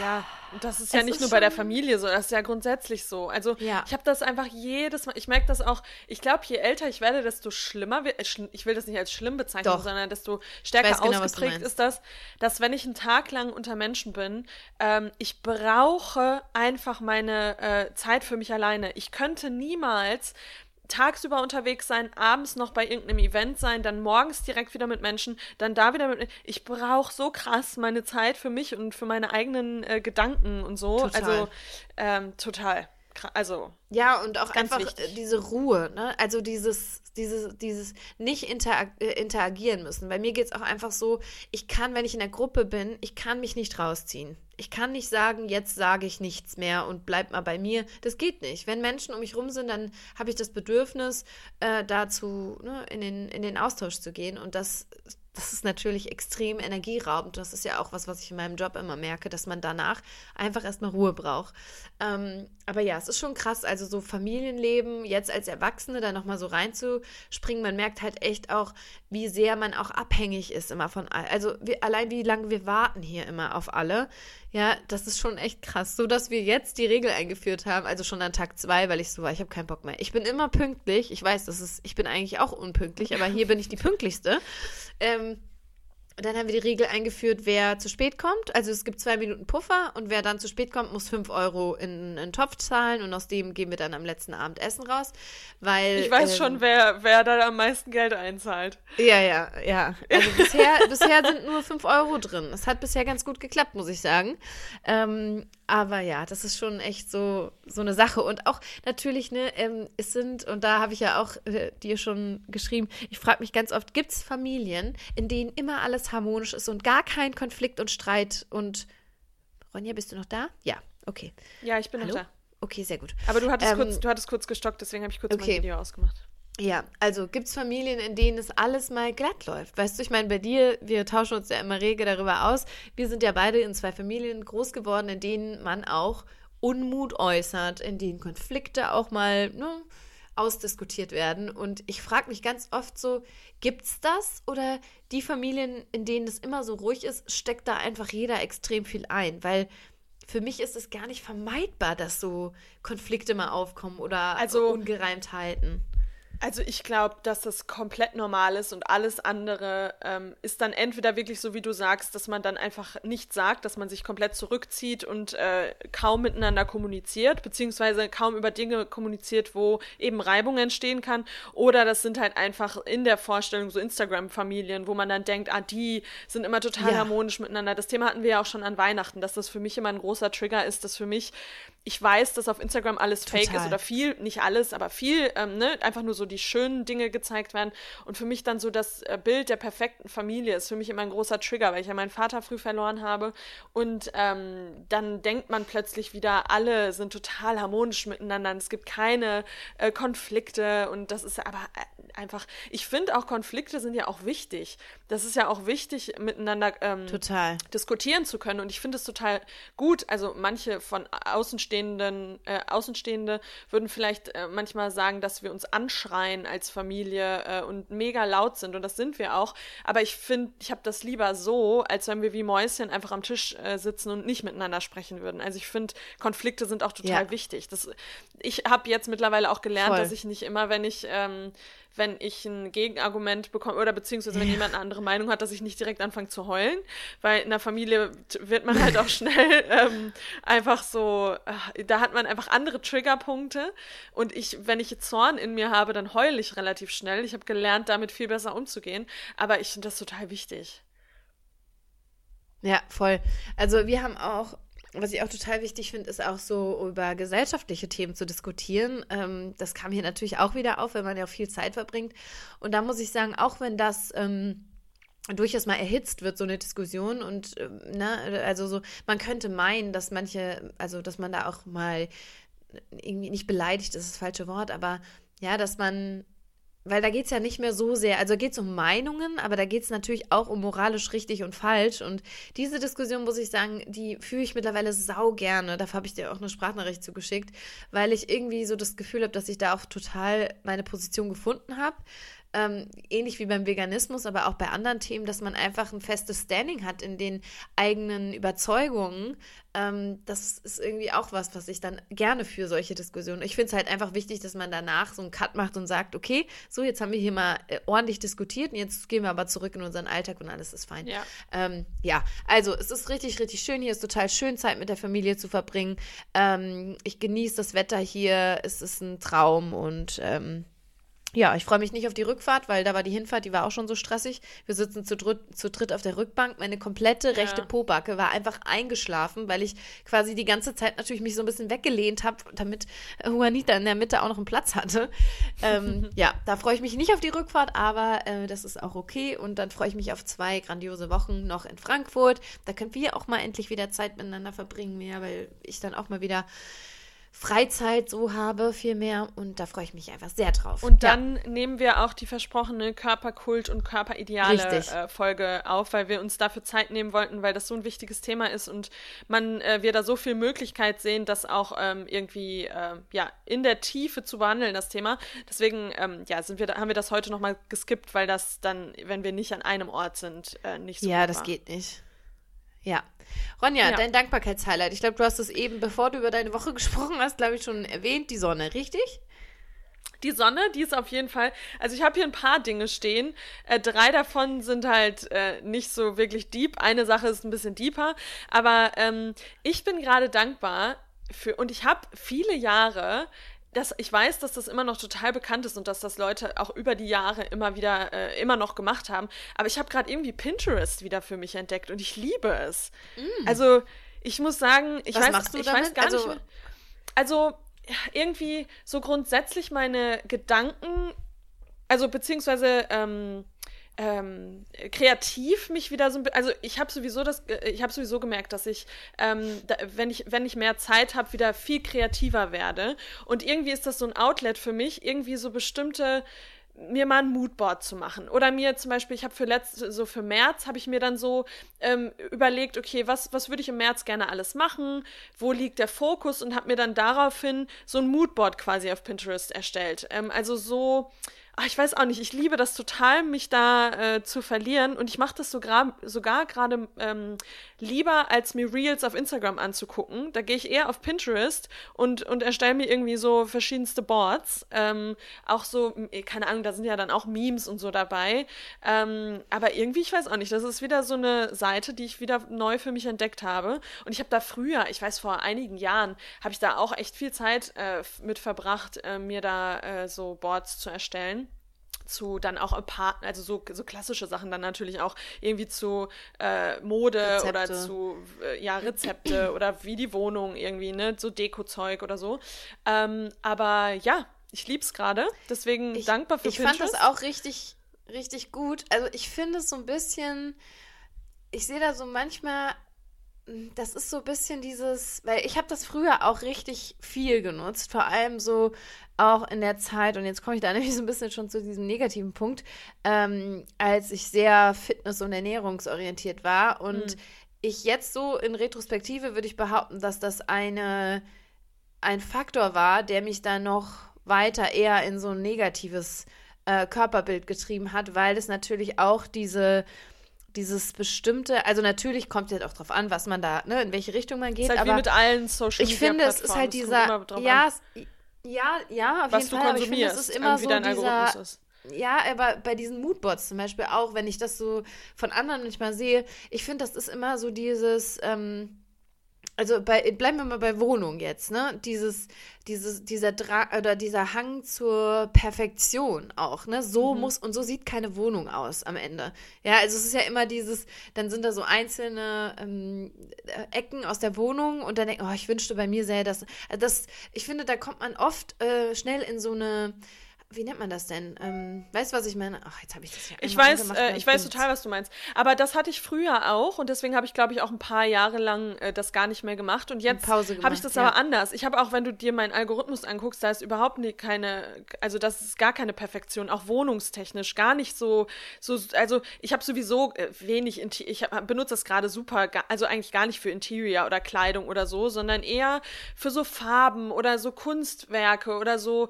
Ja, Das ist ja Es nicht ist nur bei der Familie so, das ist ja grundsätzlich so. Also Ja. ich habe das einfach jedes Mal, ich merke das auch, ich glaube, je älter ich werde, desto schlimmer wird, ich will das nicht als schlimm bezeichnen, Doch. sondern desto stärker genau, ausgeprägt ist das, dass wenn ich einen Tag lang unter Menschen bin, ähm, ich brauche einfach meine äh, Zeit für mich alleine. Ich könnte niemals tagsüber unterwegs sein, abends noch bei irgendeinem Event sein, dann morgens direkt wieder mit Menschen, dann da wieder mit. Ich brauche so krass meine Zeit für mich und für meine eigenen äh, Gedanken und so. Total. Also ähm, total. Also Ja, und auch einfach wichtig. diese Ruhe, ne? Also dieses, dieses, dieses nicht interag äh, interagieren müssen. Bei mir geht es auch einfach so, ich kann, wenn ich in der Gruppe bin, ich kann mich nicht rausziehen. Ich kann nicht sagen, jetzt sage ich nichts mehr und bleib mal bei mir. Das geht nicht. Wenn Menschen um mich rum sind, dann habe ich das Bedürfnis, äh, dazu ne, in, den, in den Austausch zu gehen. Und das, das ist natürlich extrem energieraubend. Das ist ja auch was, was ich in meinem Job immer merke, dass man danach einfach erstmal Ruhe braucht. Ähm, aber ja, es ist schon krass, also so Familienleben, jetzt als Erwachsene da nochmal so reinzuspringen, man merkt halt echt auch, wie sehr man auch abhängig ist immer von, also wie, allein wie lange wir warten hier immer auf alle. Ja, das ist schon echt krass. So, dass wir jetzt die Regel eingeführt haben, also schon an Tag zwei, weil ich so war, ich habe keinen Bock mehr. Ich bin immer pünktlich. Ich weiß, das ist, ich bin eigentlich auch unpünktlich, aber hier bin ich die pünktlichste. Ähm, dann haben wir die Regel eingeführt, wer zu spät kommt. Also es gibt zwei Minuten Puffer und wer dann zu spät kommt, muss fünf Euro in einen Topf zahlen und aus dem gehen wir dann am letzten Abend essen raus. Weil, ich weiß ähm, schon, wer, wer da am meisten Geld einzahlt. Ja, ja, ja. (laughs) Also bisher, bisher sind nur 5 Euro drin. Es hat bisher ganz gut geklappt, muss ich sagen. Ähm, aber ja, das ist schon echt so, so eine Sache. Und auch natürlich, ne, ähm, es sind, und da habe ich ja auch äh, dir schon geschrieben, ich frage mich ganz oft, gibt es Familien, in denen immer alles harmonisch ist und gar kein Konflikt und Streit und Ronja, bist du noch da? Ja, okay. Ja, ich bin Hallo? noch da. Okay, sehr gut. Aber du hattest, Ähm, kurz, du hattest kurz gestockt, deswegen habe ich kurz okay. mein Video ausgemacht. Ja, also gibt es Familien, in denen es alles mal glatt läuft. Weißt du, ich meine, bei dir, wir tauschen uns ja immer rege darüber aus. Wir sind ja beide in zwei Familien groß geworden, in denen man auch Unmut äußert, in denen Konflikte auch mal ne, ausdiskutiert werden. Und ich frage mich ganz oft so, gibt's das? Oder die Familien, in denen es immer so ruhig ist, steckt da einfach jeder extrem viel ein? Weil für mich ist es gar nicht vermeidbar, dass so Konflikte mal aufkommen oder Also- Ungereimtheiten. Also ich glaube, dass das komplett normal ist und alles andere ähm, ist dann entweder wirklich so, wie du sagst, dass man dann einfach nichts sagt, dass man sich komplett zurückzieht und äh, kaum miteinander kommuniziert, beziehungsweise kaum über Dinge kommuniziert, wo eben Reibung entstehen kann. Oder das sind halt einfach in der Vorstellung so Instagram-Familien, wo man dann denkt, ah, die sind immer total Ja. harmonisch miteinander. Das Thema hatten wir ja auch schon an Weihnachten, dass das für mich immer ein großer Trigger ist, dass für mich, ich weiß, dass auf Instagram alles fake Total. ist oder viel, nicht alles, aber viel, ähm, ne, einfach nur so die schönen Dinge gezeigt werden. Und für mich dann so das äh, Bild der perfekten Familie ist für mich immer ein großer Trigger, weil ich ja meinen Vater früh verloren habe. Und ähm, dann denkt man plötzlich wieder, alle sind total harmonisch miteinander. und Es gibt keine äh, Konflikte und das ist aber äh, einfach, ich finde auch Konflikte sind ja auch wichtig. Das ist ja auch wichtig, miteinander ähm, Total. diskutieren zu können. Und ich finde es total gut. Also manche von Außenstehenden, äh, Außenstehende würden vielleicht äh, manchmal sagen, dass wir uns anschreien als Familie äh, und mega laut sind. Und das sind wir auch. Aber ich finde, ich habe das lieber so, als wenn wir wie Mäuschen einfach am Tisch äh, sitzen und nicht miteinander sprechen würden. Also ich finde, Konflikte sind auch total Ja. wichtig. Das, ich habe jetzt mittlerweile auch gelernt, Voll. dass ich nicht immer, wenn ich ähm, wenn ich ein Gegenargument bekomme oder beziehungsweise wenn jemand eine andere Meinung hat, dass ich nicht direkt anfange zu heulen, weil in der Familie wird man halt auch (laughs) schnell ähm, einfach so, äh, da hat man einfach andere Triggerpunkte und ich, wenn ich Zorn in mir habe, dann heule ich relativ schnell. Ich habe gelernt, damit viel besser umzugehen, aber ich finde das total wichtig. Ja, voll. Also wir haben auch, was ich auch total wichtig finde, ist auch so über gesellschaftliche Themen zu diskutieren. Ähm, das kam hier natürlich auch wieder auf, wenn man ja auch viel Zeit verbringt. Und da muss ich sagen, auch wenn das ähm, durchaus mal erhitzt wird, so eine Diskussion und ähm, ne, also so, man könnte meinen, dass manche, also dass man da auch mal irgendwie nicht beleidigt ist das falsche Wort, aber ja, dass man weil da geht es ja nicht mehr so sehr, also geht es um Meinungen, aber da geht es natürlich auch um moralisch richtig und falsch. Und diese Diskussion, muss ich sagen, die führe ich mittlerweile sau gerne. Dafür habe ich dir auch eine Sprachnachricht zugeschickt, weil ich irgendwie so das Gefühl habe, dass ich da auch total meine Position gefunden habe. Ähm, ähnlich wie beim Veganismus, aber auch bei anderen Themen, dass man einfach ein festes Standing hat in den eigenen Überzeugungen. Ähm, das ist irgendwie auch was, was ich dann gerne für solche Diskussionen. Ich finde es halt einfach wichtig, dass man danach so einen Cut macht und sagt, okay, so jetzt haben wir hier mal äh, ordentlich diskutiert und jetzt gehen wir aber zurück in unseren Alltag und alles ist fein. Ja. Ähm, ja, also es ist richtig, richtig schön hier. Ist total schön, Zeit mit der Familie zu verbringen. Ähm, ich genieße das Wetter hier. Es ist ein Traum und ähm, ja, ich freue mich nicht auf die Rückfahrt, weil da war die Hinfahrt, die war auch schon so stressig. Wir sitzen zu, dritt, zu dritt auf der Rückbank. Meine komplette rechte Ja. Pobacke war einfach eingeschlafen, weil ich quasi die ganze Zeit natürlich mich so ein bisschen weggelehnt habe, damit Juanita in der Mitte auch noch einen Platz hatte. ähm, (laughs) ja, da freue ich mich nicht auf die Rückfahrt, aber äh, das ist auch okay. Und dann freue ich mich auf zwei grandiose Wochen noch in Frankfurt. Da können wir auch mal endlich wieder Zeit miteinander verbringen mehr, weil ich dann auch mal wieder Freizeit so habe, viel mehr. Und da freue ich mich einfach sehr drauf. Und Ja. dann nehmen wir auch die versprochene Körperkult und Körperideale Richtig. äh, Folge auf, weil wir uns dafür Zeit nehmen wollten, weil das so ein wichtiges Thema ist und man äh, wir da so viel Möglichkeit sehen, das auch ähm, irgendwie äh, ja in der Tiefe zu behandeln, das Thema. Deswegen ähm, ja sind wir da, haben wir das heute noch mal geskippt, weil das dann, wenn wir nicht an einem Ort sind, äh, nicht so Ja, das war. geht nicht. Ja. Ronja, Ja. dein Dankbarkeitshighlight. Ich glaube, du hast es eben, bevor du über deine Woche (laughs) gesprochen hast, glaube ich, schon erwähnt, die Sonne, richtig? Die Sonne, die ist auf jeden Fall. Also ich habe hier ein paar Dinge stehen. Äh, drei davon sind halt äh, nicht so wirklich deep. Eine Sache ist ein bisschen deeper. Aber ähm, ich bin gerade dankbar für und ich habe viele Jahre. Das, ich weiß, dass das immer noch total bekannt ist und dass das Leute auch über die Jahre immer wieder, äh, immer noch gemacht haben. Aber ich habe gerade irgendwie Pinterest wieder für mich entdeckt und ich liebe es. Also ich muss sagen, ich Mm. Was weiß, ich weiß gar Also- nicht mehr. Also irgendwie so grundsätzlich meine Gedanken, also beziehungsweise ähm, ähm, kreativ mich wieder so ein bi- also ich habe sowieso das äh, ich habe sowieso gemerkt dass ich ähm, da, wenn ich wenn ich mehr Zeit habe wieder viel kreativer werde. Und irgendwie ist das so ein Outlet für mich irgendwie so bestimmte mir mal ein Moodboard zu machen. Oder mir zum Beispiel ich habe für letzt so für März habe ich mir dann so ähm, überlegt okay was was würde ich im März gerne alles machen? Wo liegt der Fokus? Und habe mir dann daraufhin so ein Moodboard quasi auf Pinterest erstellt. Ähm, also so ach, ich weiß auch nicht, ich liebe das total, mich da äh, zu verlieren und ich mache das sogar, sogar gerade ähm, lieber, als mir Reels auf Instagram anzugucken. Da gehe ich eher auf Pinterest und, und erstelle mir irgendwie so verschiedenste Boards. Ähm, auch so, m- keine Ahnung, da sind ja dann auch Memes und so dabei. Ähm, aber irgendwie, ich weiß auch nicht, das ist wieder so eine Seite, die ich wieder neu für mich entdeckt habe. Und ich habe da früher, ich weiß vor einigen Jahren, habe ich da auch echt viel Zeit äh, mit verbracht, äh, mir da äh, so Boards zu erstellen zu dann auch Apart also so, so klassische Sachen dann natürlich auch irgendwie zu äh, Mode oder Rezepte. zu äh, ja Rezepte (clears throat) oder wie die Wohnung irgendwie ne so Dekozeug oder so ähm, aber ja ich lieb's gerade deswegen Ich, dankbar für ich fand Pinterest das auch richtig, richtig gut. Also ich finde es so ein bisschen, ich sehe da so manchmal, das ist so ein bisschen dieses, weil ich habe das früher auch richtig viel genutzt, vor allem so auch in der Zeit, und jetzt komme ich da (laughs) nämlich so ein bisschen schon zu diesem negativen Punkt, ähm, als ich sehr fitness- und ernährungsorientiert war. Und ich jetzt so in Retrospektive würde ich behaupten, dass das eine ein Faktor war, der mich dann noch weiter eher in so ein negatives äh, Körperbild getrieben hat, weil es natürlich auch diese dieses bestimmte, also natürlich kommt jetzt auch drauf an, was man da, ne, in welche Richtung man geht, ist halt aber wie mit allen Social ich Media finde, es ist halt dieser, ja, es, ja, ja, auf was jeden Fall, aber ich finde, es ist immer so dieser, ist. ja, aber bei diesen Moodboards zum Beispiel auch, wenn ich das so von anderen manchmal sehe, ich finde, das ist immer so dieses, ähm, also bei, bleiben wir mal bei Wohnung jetzt, ne? Dieses, dieses, dieser Dra oder dieser Hang zur Perfektion auch, ne? So muss und so sieht keine Wohnung aus am Ende. Ja, also es ist ja immer dieses, dann sind da so einzelne ähm, äh, Ecken aus der Wohnung und dann denkt, oh, ich wünschte bei mir sähe das. Also das, ich finde, da kommt man oft äh, schnell in so eine wie nennt man das denn? Ähm, weißt du, was ich meine? Ach, jetzt habe ich das ja Ich weiß, äh, ich weiß total, was du meinst. Aber das hatte ich früher auch und deswegen habe ich, glaube ich, auch ein paar Jahre lang äh, das gar nicht mehr gemacht. Und jetzt habe ich das ja. aber anders. Ich habe auch, wenn du dir meinen Algorithmus anguckst, da ist überhaupt nie keine, also das ist gar keine Perfektion, auch wohnungstechnisch gar nicht so, so also ich habe sowieso äh, wenig, Inti ich hab, benutze das gerade super, also eigentlich gar nicht für Interior oder Kleidung oder so, sondern eher für so Farben oder so Kunstwerke oder so,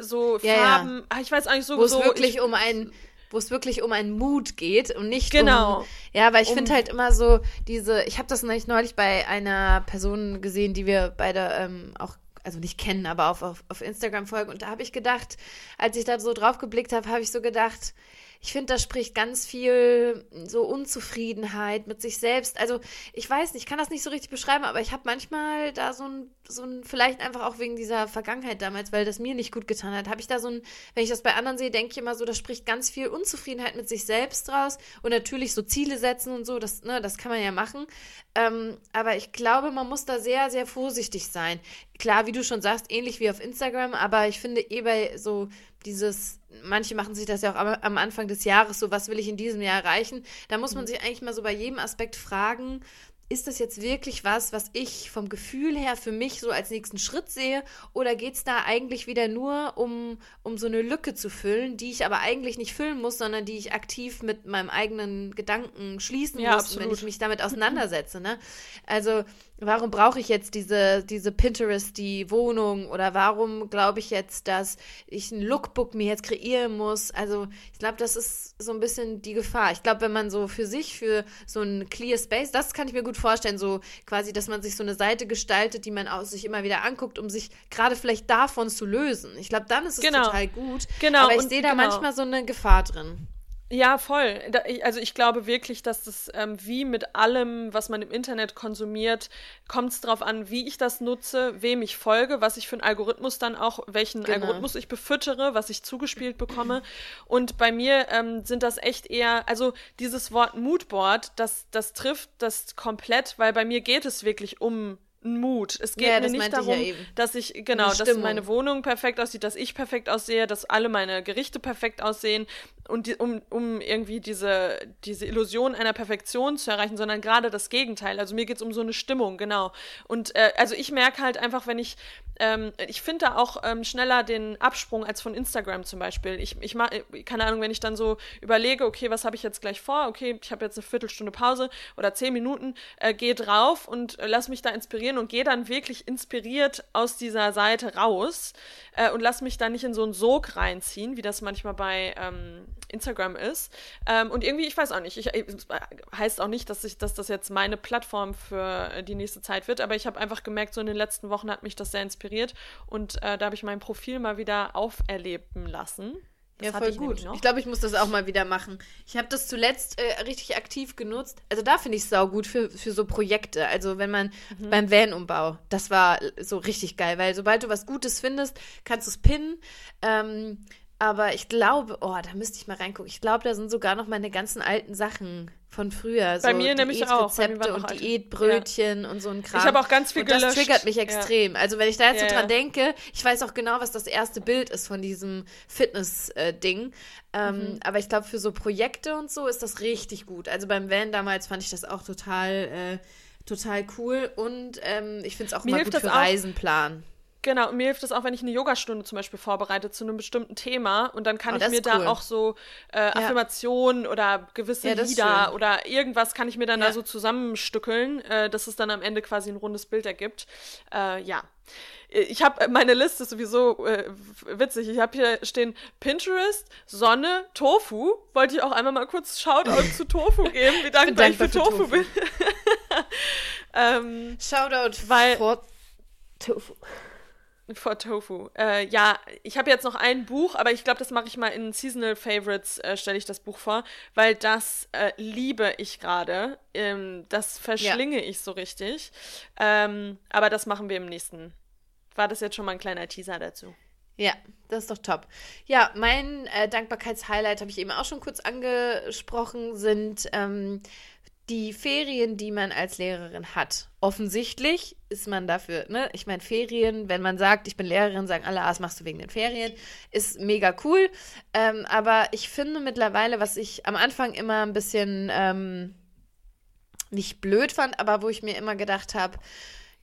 so Ja, ja. Haben, ah, ich weiß eigentlich so, wo es wirklich ich, um ein wo es wirklich um einen Mut geht und nicht Genau. um ja, weil ich Um- finde halt immer so diese ich habe das neulich, neulich bei einer Person gesehen, die wir beide ähm, auch also nicht kennen, aber auf, auf, auf Instagram folgen und da habe ich gedacht, als ich da so drauf geblickt habe, habe ich so gedacht, ich finde, das spricht ganz viel so Unzufriedenheit mit sich selbst. Also, ich weiß nicht, ich kann das nicht so richtig beschreiben, aber ich habe manchmal da so ein, so ein, vielleicht einfach auch wegen dieser Vergangenheit damals, weil das mir nicht gut getan hat, habe ich da so ein, wenn ich das bei anderen sehe, denke ich immer so, das spricht ganz viel Unzufriedenheit mit sich selbst raus und natürlich so Ziele setzen und so, das, ne, das kann man ja machen. Ähm, aber ich glaube, man muss da sehr, sehr vorsichtig sein. Klar, wie du schon sagst, ähnlich wie auf Instagram, aber ich finde eh bei so dieses, manche machen sich das ja auch am, am Anfang des Jahres so, was will ich in diesem Jahr erreichen? Da muss man sich eigentlich mal so bei jedem Aspekt fragen, ist das jetzt wirklich was, was ich vom Gefühl her für mich so als nächsten Schritt sehe? Oder geht es da eigentlich wieder nur um, um so eine Lücke zu füllen, die ich aber eigentlich nicht füllen muss, sondern die ich aktiv mit meinem eigenen Gedanken schließen Ja, muss, wenn absolut. ich mich damit (clears throat) auseinandersetze? Ne? Also, warum brauche ich jetzt diese, diese Pinterest, die Wohnung? Oder warum glaube ich jetzt, dass ich ein Lookbook mir jetzt kreieren muss? Also, ich glaube, das ist so ein bisschen die Gefahr. Ich glaube, wenn man so für sich, für so ein Clear Space, das kann ich mir gut vorstellen, so quasi, dass man sich so eine Seite gestaltet, die man auch sich immer wieder anguckt, um sich gerade vielleicht davon zu lösen. Ich glaube, dann ist es Genau. total gut. Genau, Aber ich sehe da genau. manchmal so eine Gefahr drin. Ja, voll. Da, also ich glaube wirklich, dass das ähm, wie mit allem, was man im Internet konsumiert, kommt es darauf an, wie ich das nutze, wem ich folge, was ich für einen Algorithmus dann auch, welchen Genau. Algorithmus ich befüttere, was ich zugespielt bekomme. Und bei mir ähm, sind das echt eher, also dieses Wort Moodboard, das, das trifft das komplett, weil bei mir geht es wirklich um einen Mut. Es geht Ja, mir nicht meinte ich darum, ja dass ich, genau, dass meine Wohnung perfekt aussieht, dass ich perfekt aussehe, dass alle meine Gerichte perfekt aussehen und die, um, um irgendwie diese, diese Illusion einer Perfektion zu erreichen, sondern gerade das Gegenteil. Also mir geht es um so eine Stimmung, genau. Und äh, also ich merke halt einfach, wenn ich, ähm, ich finde da auch ähm, schneller den Absprung als von Instagram zum Beispiel. Ich, ich mache, keine Ahnung, wenn ich dann so überlege, okay, was habe ich jetzt gleich vor? Okay, ich habe jetzt eine Viertelstunde Pause oder zehn Minuten, äh, gehe drauf und äh, lass mich da inspirieren und gehe dann wirklich inspiriert aus dieser Seite raus äh, und lass mich da nicht in so einen Sog reinziehen, wie das manchmal bei ähm, Instagram ist. Ähm, und irgendwie, ich weiß auch nicht, ich, ich, heißt auch nicht, dass ich, dass das jetzt meine Plattform für äh, die nächste Zeit wird, aber ich habe einfach gemerkt, so in den letzten Wochen hat mich das sehr inspiriert und äh, da habe ich mein Profil mal wieder auferleben lassen. Das ja, voll ich gut. Ich glaube, ich muss das auch mal wieder machen. Ich habe das zuletzt äh, richtig aktiv genutzt. Also da finde ich es saugut für, für so Projekte. Also wenn man Mhm. beim Van-Umbau, das war so richtig geil, weil sobald du was Gutes findest, kannst du es pinnen. Ähm, aber ich glaube, oh, da müsste ich mal reingucken. Ich glaube, da sind sogar noch meine ganzen alten Sachen von früher. Bei so mir nämlich auch. Bei mir Diätrezepte waren auch und alte- Diätbrötchen und so ein Kram. Ich habe auch ganz viel und das gelöscht. triggert mich Ja. extrem. Also wenn ich da jetzt Ja, so ja. dran denke, ich weiß auch genau, was das erste Bild ist von diesem Fitness-Ding. Ähm, Mhm. Aber ich glaube, für so Projekte und so ist das richtig gut. Also beim Van damals fand ich das auch total, äh, total cool. Und ähm, ich finde es auch Mir hilft gut das für auch- Reisenplan. Genau, und mir hilft es auch, wenn ich eine Yogastunde zum Beispiel vorbereite zu einem bestimmten Thema und dann kann Oh, ich das mir da cool. auch so äh, Affirmationen oder gewisse Ja, das Lieder oder irgendwas kann ich mir dann Ja. da so zusammenstückeln, äh, dass es dann am Ende quasi ein rundes Bild ergibt. Äh, ja. Ich habe meine Liste ist sowieso äh, witzig. Ich habe hier stehen Pinterest, Sonne, Tofu. Wollte ich auch einmal mal kurz Shoutout zu Tofu geben, wie dankbar ich für, dankbar für Tofu, Tofu. bin. (laughs) ähm, Shoutout Weil- vor Tofu. Vor Tofu. Äh, ja, ich habe jetzt noch ein Buch, aber ich glaube, das mache ich mal in Seasonal Favorites, äh, stelle ich das Buch vor, weil das äh, liebe ich gerade. Ähm, das verschlinge ich so richtig. Ähm, aber das machen wir im nächsten. War das jetzt schon mal ein kleiner Teaser dazu? Ja, das ist doch top. Ja, mein äh, Dankbarkeitshighlight habe ich eben auch schon kurz angesprochen, sind ähm, die Ferien, die man als Lehrerin hat. Offensichtlich ist man dafür, ne? Ich meine, Ferien, wenn man sagt, ich bin Lehrerin, sagen alle, ah, das machst du wegen den Ferien, ist mega cool. Ähm, aber ich finde mittlerweile, was ich am Anfang immer ein bisschen ähm, nicht blöd fand, aber wo ich mir immer gedacht habe,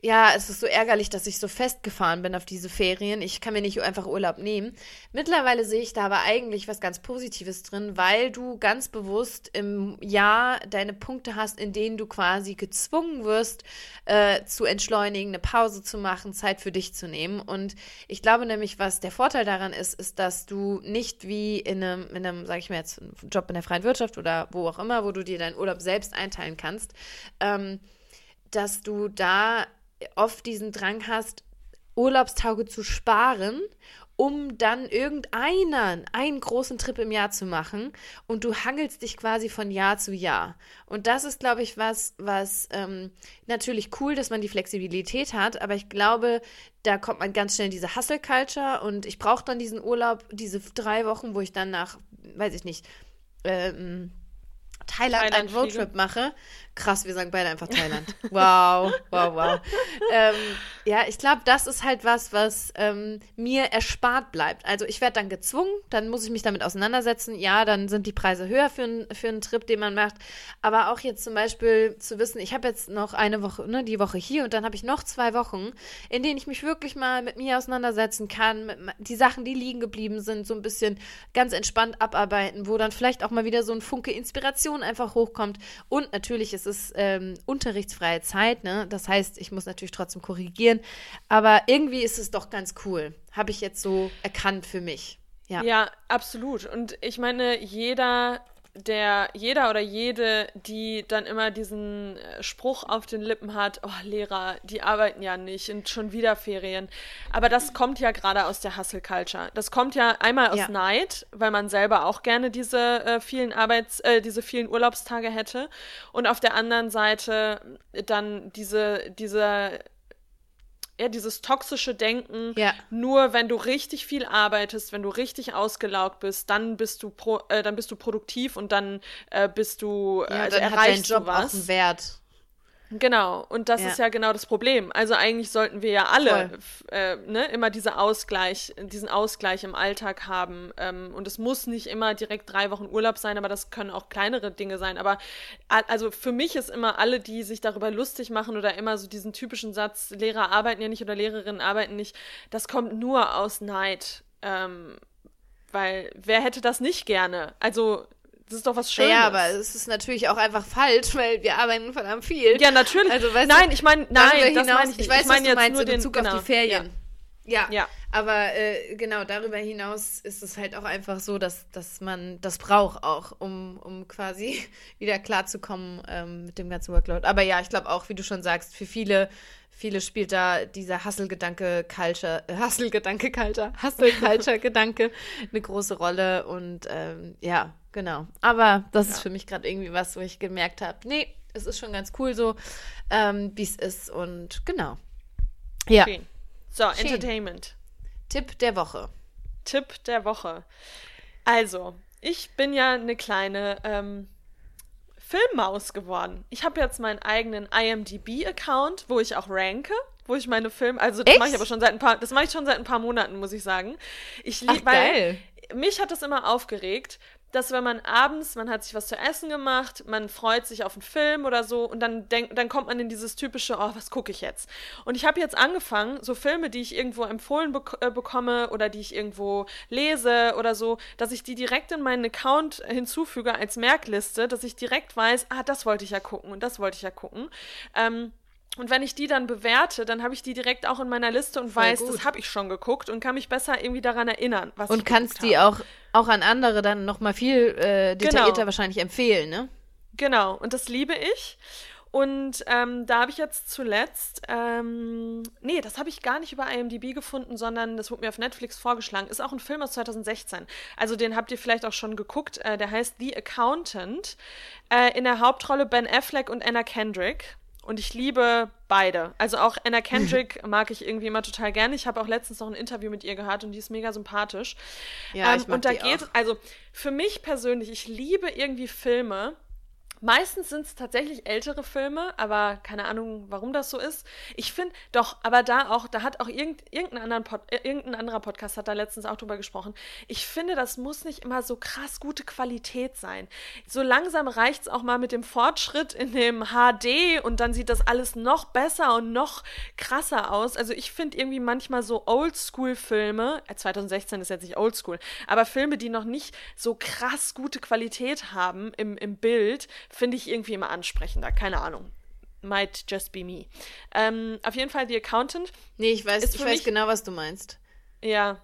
ja, es ist so ärgerlich, dass ich so festgefahren bin auf diese Ferien. Ich kann mir nicht einfach Urlaub nehmen. Mittlerweile sehe ich da aber eigentlich was ganz Positives drin, weil du ganz bewusst im Jahr deine Punkte hast, in denen du quasi gezwungen wirst, äh, zu entschleunigen, eine Pause zu machen, Zeit für dich zu nehmen. Und ich glaube nämlich, was der Vorteil daran ist, ist, dass du nicht wie in einem, in einem, sag ich mal jetzt, Job in der freien Wirtschaft oder wo auch immer, wo du dir deinen Urlaub selbst einteilen kannst, ähm, dass du da oft diesen Drang hast, Urlaubstage zu sparen, um dann irgendeinen, einen großen Trip im Jahr zu machen und du hangelst dich quasi von Jahr zu Jahr. Und das ist, glaube ich, was, was ähm, natürlich cool, dass man die Flexibilität hat, aber ich glaube, da kommt man ganz schnell in diese Hustle-Culture und ich brauche dann diesen Urlaub, diese drei Wochen, wo ich dann nach, weiß ich nicht, ähm, Thailand, Thailand einen Roadtrip mache. Krass, wir sagen beide einfach Thailand. Wow, wow, wow. ähm, ja, ich glaube, das ist halt was, was ähm, mir erspart bleibt. Also ich werde dann gezwungen, dann muss ich mich damit auseinandersetzen. Ja, dann sind die Preise höher für, ein, für einen Trip, den man macht. Aber auch jetzt zum Beispiel zu wissen, ich habe jetzt noch eine Woche, ne, die Woche hier und dann habe ich noch zwei Wochen, in denen ich mich wirklich mal mit mir auseinandersetzen kann, mit die Sachen, die liegen geblieben sind, so ein bisschen ganz entspannt abarbeiten, wo dann vielleicht auch mal wieder so ein Funke Inspiration einfach hochkommt. Und natürlich ist es ähm, unterrichtsfreie Zeit, ne? Das heißt, ich muss natürlich trotzdem korrigieren. Aber irgendwie ist es doch ganz cool. Habe ich jetzt so erkannt für mich. Ja. ja, absolut. Und ich meine, jeder der jeder oder jede, die dann immer diesen äh, Spruch auf den Lippen hat, oh Lehrer, die arbeiten ja nicht und schon wieder Ferien. Aber das kommt ja gerade aus der Hustle Culture. Das kommt ja einmal aus ja. Neid, weil man selber auch gerne diese äh, vielen Arbeits, äh, diese vielen Urlaubstage hätte. Und auf der anderen Seite dann diese, diese ja, dieses toxische Denken, ja. nur wenn du richtig viel arbeitest, wenn du richtig ausgelaugt bist, dann bist du pro, äh, dann bist du produktiv und dann äh, bist du äh, ja, also dann erreichst hat dein Job was. auch einen Wert. Genau, und das ja. ist ja genau das Problem. Also eigentlich sollten wir ja alle äh, ne, immer diese Ausgleich, diesen Ausgleich im Alltag haben. Ähm, und es muss nicht immer direkt drei Wochen Urlaub sein, aber das können auch kleinere Dinge sein. Aber also für mich ist immer alle, die sich darüber lustig machen oder immer so diesen typischen Satz, Lehrer arbeiten ja nicht oder Lehrerinnen arbeiten nicht, das kommt nur aus Neid. Ähm, weil wer hätte das nicht gerne? Also das ist doch was Schönes. Ja, aber es ist natürlich auch einfach falsch, (laughs) weil wir arbeiten verdammt viel. Ja, natürlich. Also, weißt nein, du, ich meine, nein, das meine ich nicht. Ich weiß, ich mein was du meinst in Bezug genau. auf die Ferien. Ja. Ja. ja. Aber äh, genau, darüber hinaus ist es halt auch einfach so, dass, dass man das braucht auch, um, um quasi (laughs) wieder klarzukommen ähm, mit dem ganzen Workload. Aber ja, ich glaube auch, wie du schon sagst, für viele, viele spielt da dieser Hustle-Gedanke, Culture, äh, Hustle-Gedanke, Culture, (laughs) Hustle-Culture-Gedanke eine große Rolle. Und ähm, ja, Genau. Aber das ja. ist für mich gerade irgendwie was, wo ich gemerkt habe, nee, es ist schon ganz cool so, ähm, wie es ist. Und genau. Ja. Schön. So, Schön. Entertainment. Tipp der Woche. Tipp der Woche. Also, ich bin ja eine kleine ähm, Filmmaus geworden. Ich habe jetzt meinen eigenen IMDb-Account, wo ich auch ranke wo ich meine Filme, also das mache ich aber schon seit ein paar, das mache ich schon seit ein paar Monaten, muss ich sagen. Ich liebe, weil mich hat das immer aufgeregt, dass wenn man abends, man hat sich was zu essen gemacht, man freut sich auf einen Film oder so und dann denkt, dann kommt man in dieses typische, oh, was gucke ich jetzt? Und ich habe jetzt angefangen, so Filme, die ich irgendwo empfohlen bek äh, bekomme oder die ich irgendwo lese oder so, dass ich die direkt in meinen Account hinzufüge als Merkliste, dass ich direkt weiß, ah, das wollte ich ja gucken und das wollte ich ja gucken. Ähm, und wenn ich die dann bewerte, dann habe ich die direkt auch in meiner Liste und Voll weiß, gut. das habe ich schon geguckt und kann mich besser irgendwie daran erinnern, was und ich kannst die auch auch an andere dann noch mal viel äh, detaillierter genau. wahrscheinlich empfehlen, ne? Genau. Und das liebe ich. Und ähm, da habe ich jetzt zuletzt, ähm, nee, das habe ich gar nicht über IMDb gefunden, sondern das wurde mir auf Netflix vorgeschlagen. Ist auch ein Film aus 2016. Also den habt ihr vielleicht auch schon geguckt. Äh, der heißt The Accountant. Äh, in der Hauptrolle Ben Affleck und Anna Kendrick. Und ich liebe beide. Also auch Anna Kendrick (laughs) mag ich irgendwie immer total gerne. Ich habe auch letztens noch ein Interview mit ihr gehört und die ist mega sympathisch. Ja, ähm, ich mag und da geht, also für mich persönlich, ich liebe irgendwie Filme, Meistens sind es tatsächlich ältere Filme, aber keine Ahnung, warum das so ist. Ich finde, doch, aber da auch, da hat auch irgend, irgendein, Pod, äh, irgendein anderer Podcast hat da letztens auch drüber gesprochen. Ich finde, das muss nicht immer so krass gute Qualität sein. So langsam reicht es auch mal mit dem Fortschritt in dem HD und dann sieht das alles noch besser und noch krasser aus. Also ich finde irgendwie manchmal so Oldschool-Filme, äh, 2016 ist jetzt nicht Oldschool, aber Filme, die noch nicht so krass gute Qualität haben im, im Bild, finde ich irgendwie immer ansprechender. Keine Ahnung. Might just be me. Ähm, auf jeden Fall The Accountant. Nee, ich weiß, ich weiß genau, was du meinst. Ja,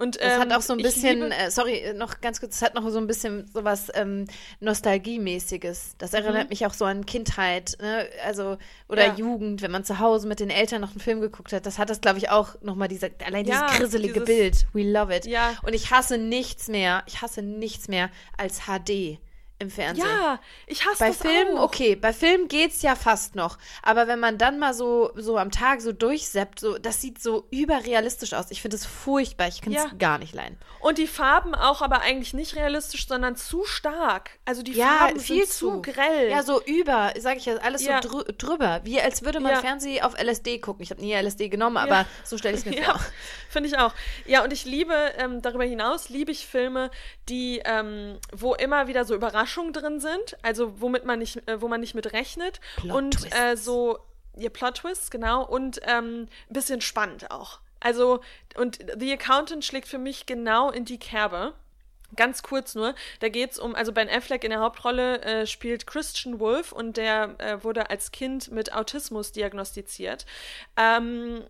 und, ähm, hat auch so ein bisschen, äh, sorry, noch ganz kurz, es hat noch so ein bisschen sowas ähm, Nostalgiemäßiges. Das erinnert mhm. mich auch so an Kindheit, ne? also oder ja. Jugend, wenn man zu Hause mit den Eltern noch einen Film geguckt hat. Das hat das, glaube ich, auch nochmal diese, allein ja, dieses grisselige dieses, Bild. We love it. Ja. Und ich hasse nichts mehr, ich hasse nichts mehr als HD im Fernsehen. Ja, ich hasse bei das Filmen, auch. okay, bei Filmen geht's ja fast noch. Aber wenn man dann mal so, so am Tag so durchseppt, so, das sieht so überrealistisch aus. Ich finde es furchtbar. Ich kann es ja. gar nicht leiden. Und die Farben auch aber eigentlich nicht realistisch, sondern zu stark. Also die ja, Farben viel sind zu grell. Ja, so über, sag ich ja, alles ja. so drü drüber. Wie als würde man ja. Fernsehen auf LSD gucken. Ich habe nie LSD genommen, aber so stelle ich es mir (laughs) vor. Finde ich auch. Ja, und ich liebe, ähm, darüber hinaus liebe ich Filme, die, ähm, wo immer wieder so Überraschungen drin sind, also womit man nicht, äh, wo man nicht mit rechnet. Plot und äh, so, ihr Plot-Twists, genau, und ähm, ein bisschen spannend auch. Also, und The Accountant schlägt für mich genau in die Kerbe. Ganz kurz nur, da geht es um, also Ben Affleck in der Hauptrolle äh, spielt Christian Wolf und der äh, wurde als Kind mit Autismus diagnostiziert. Ähm,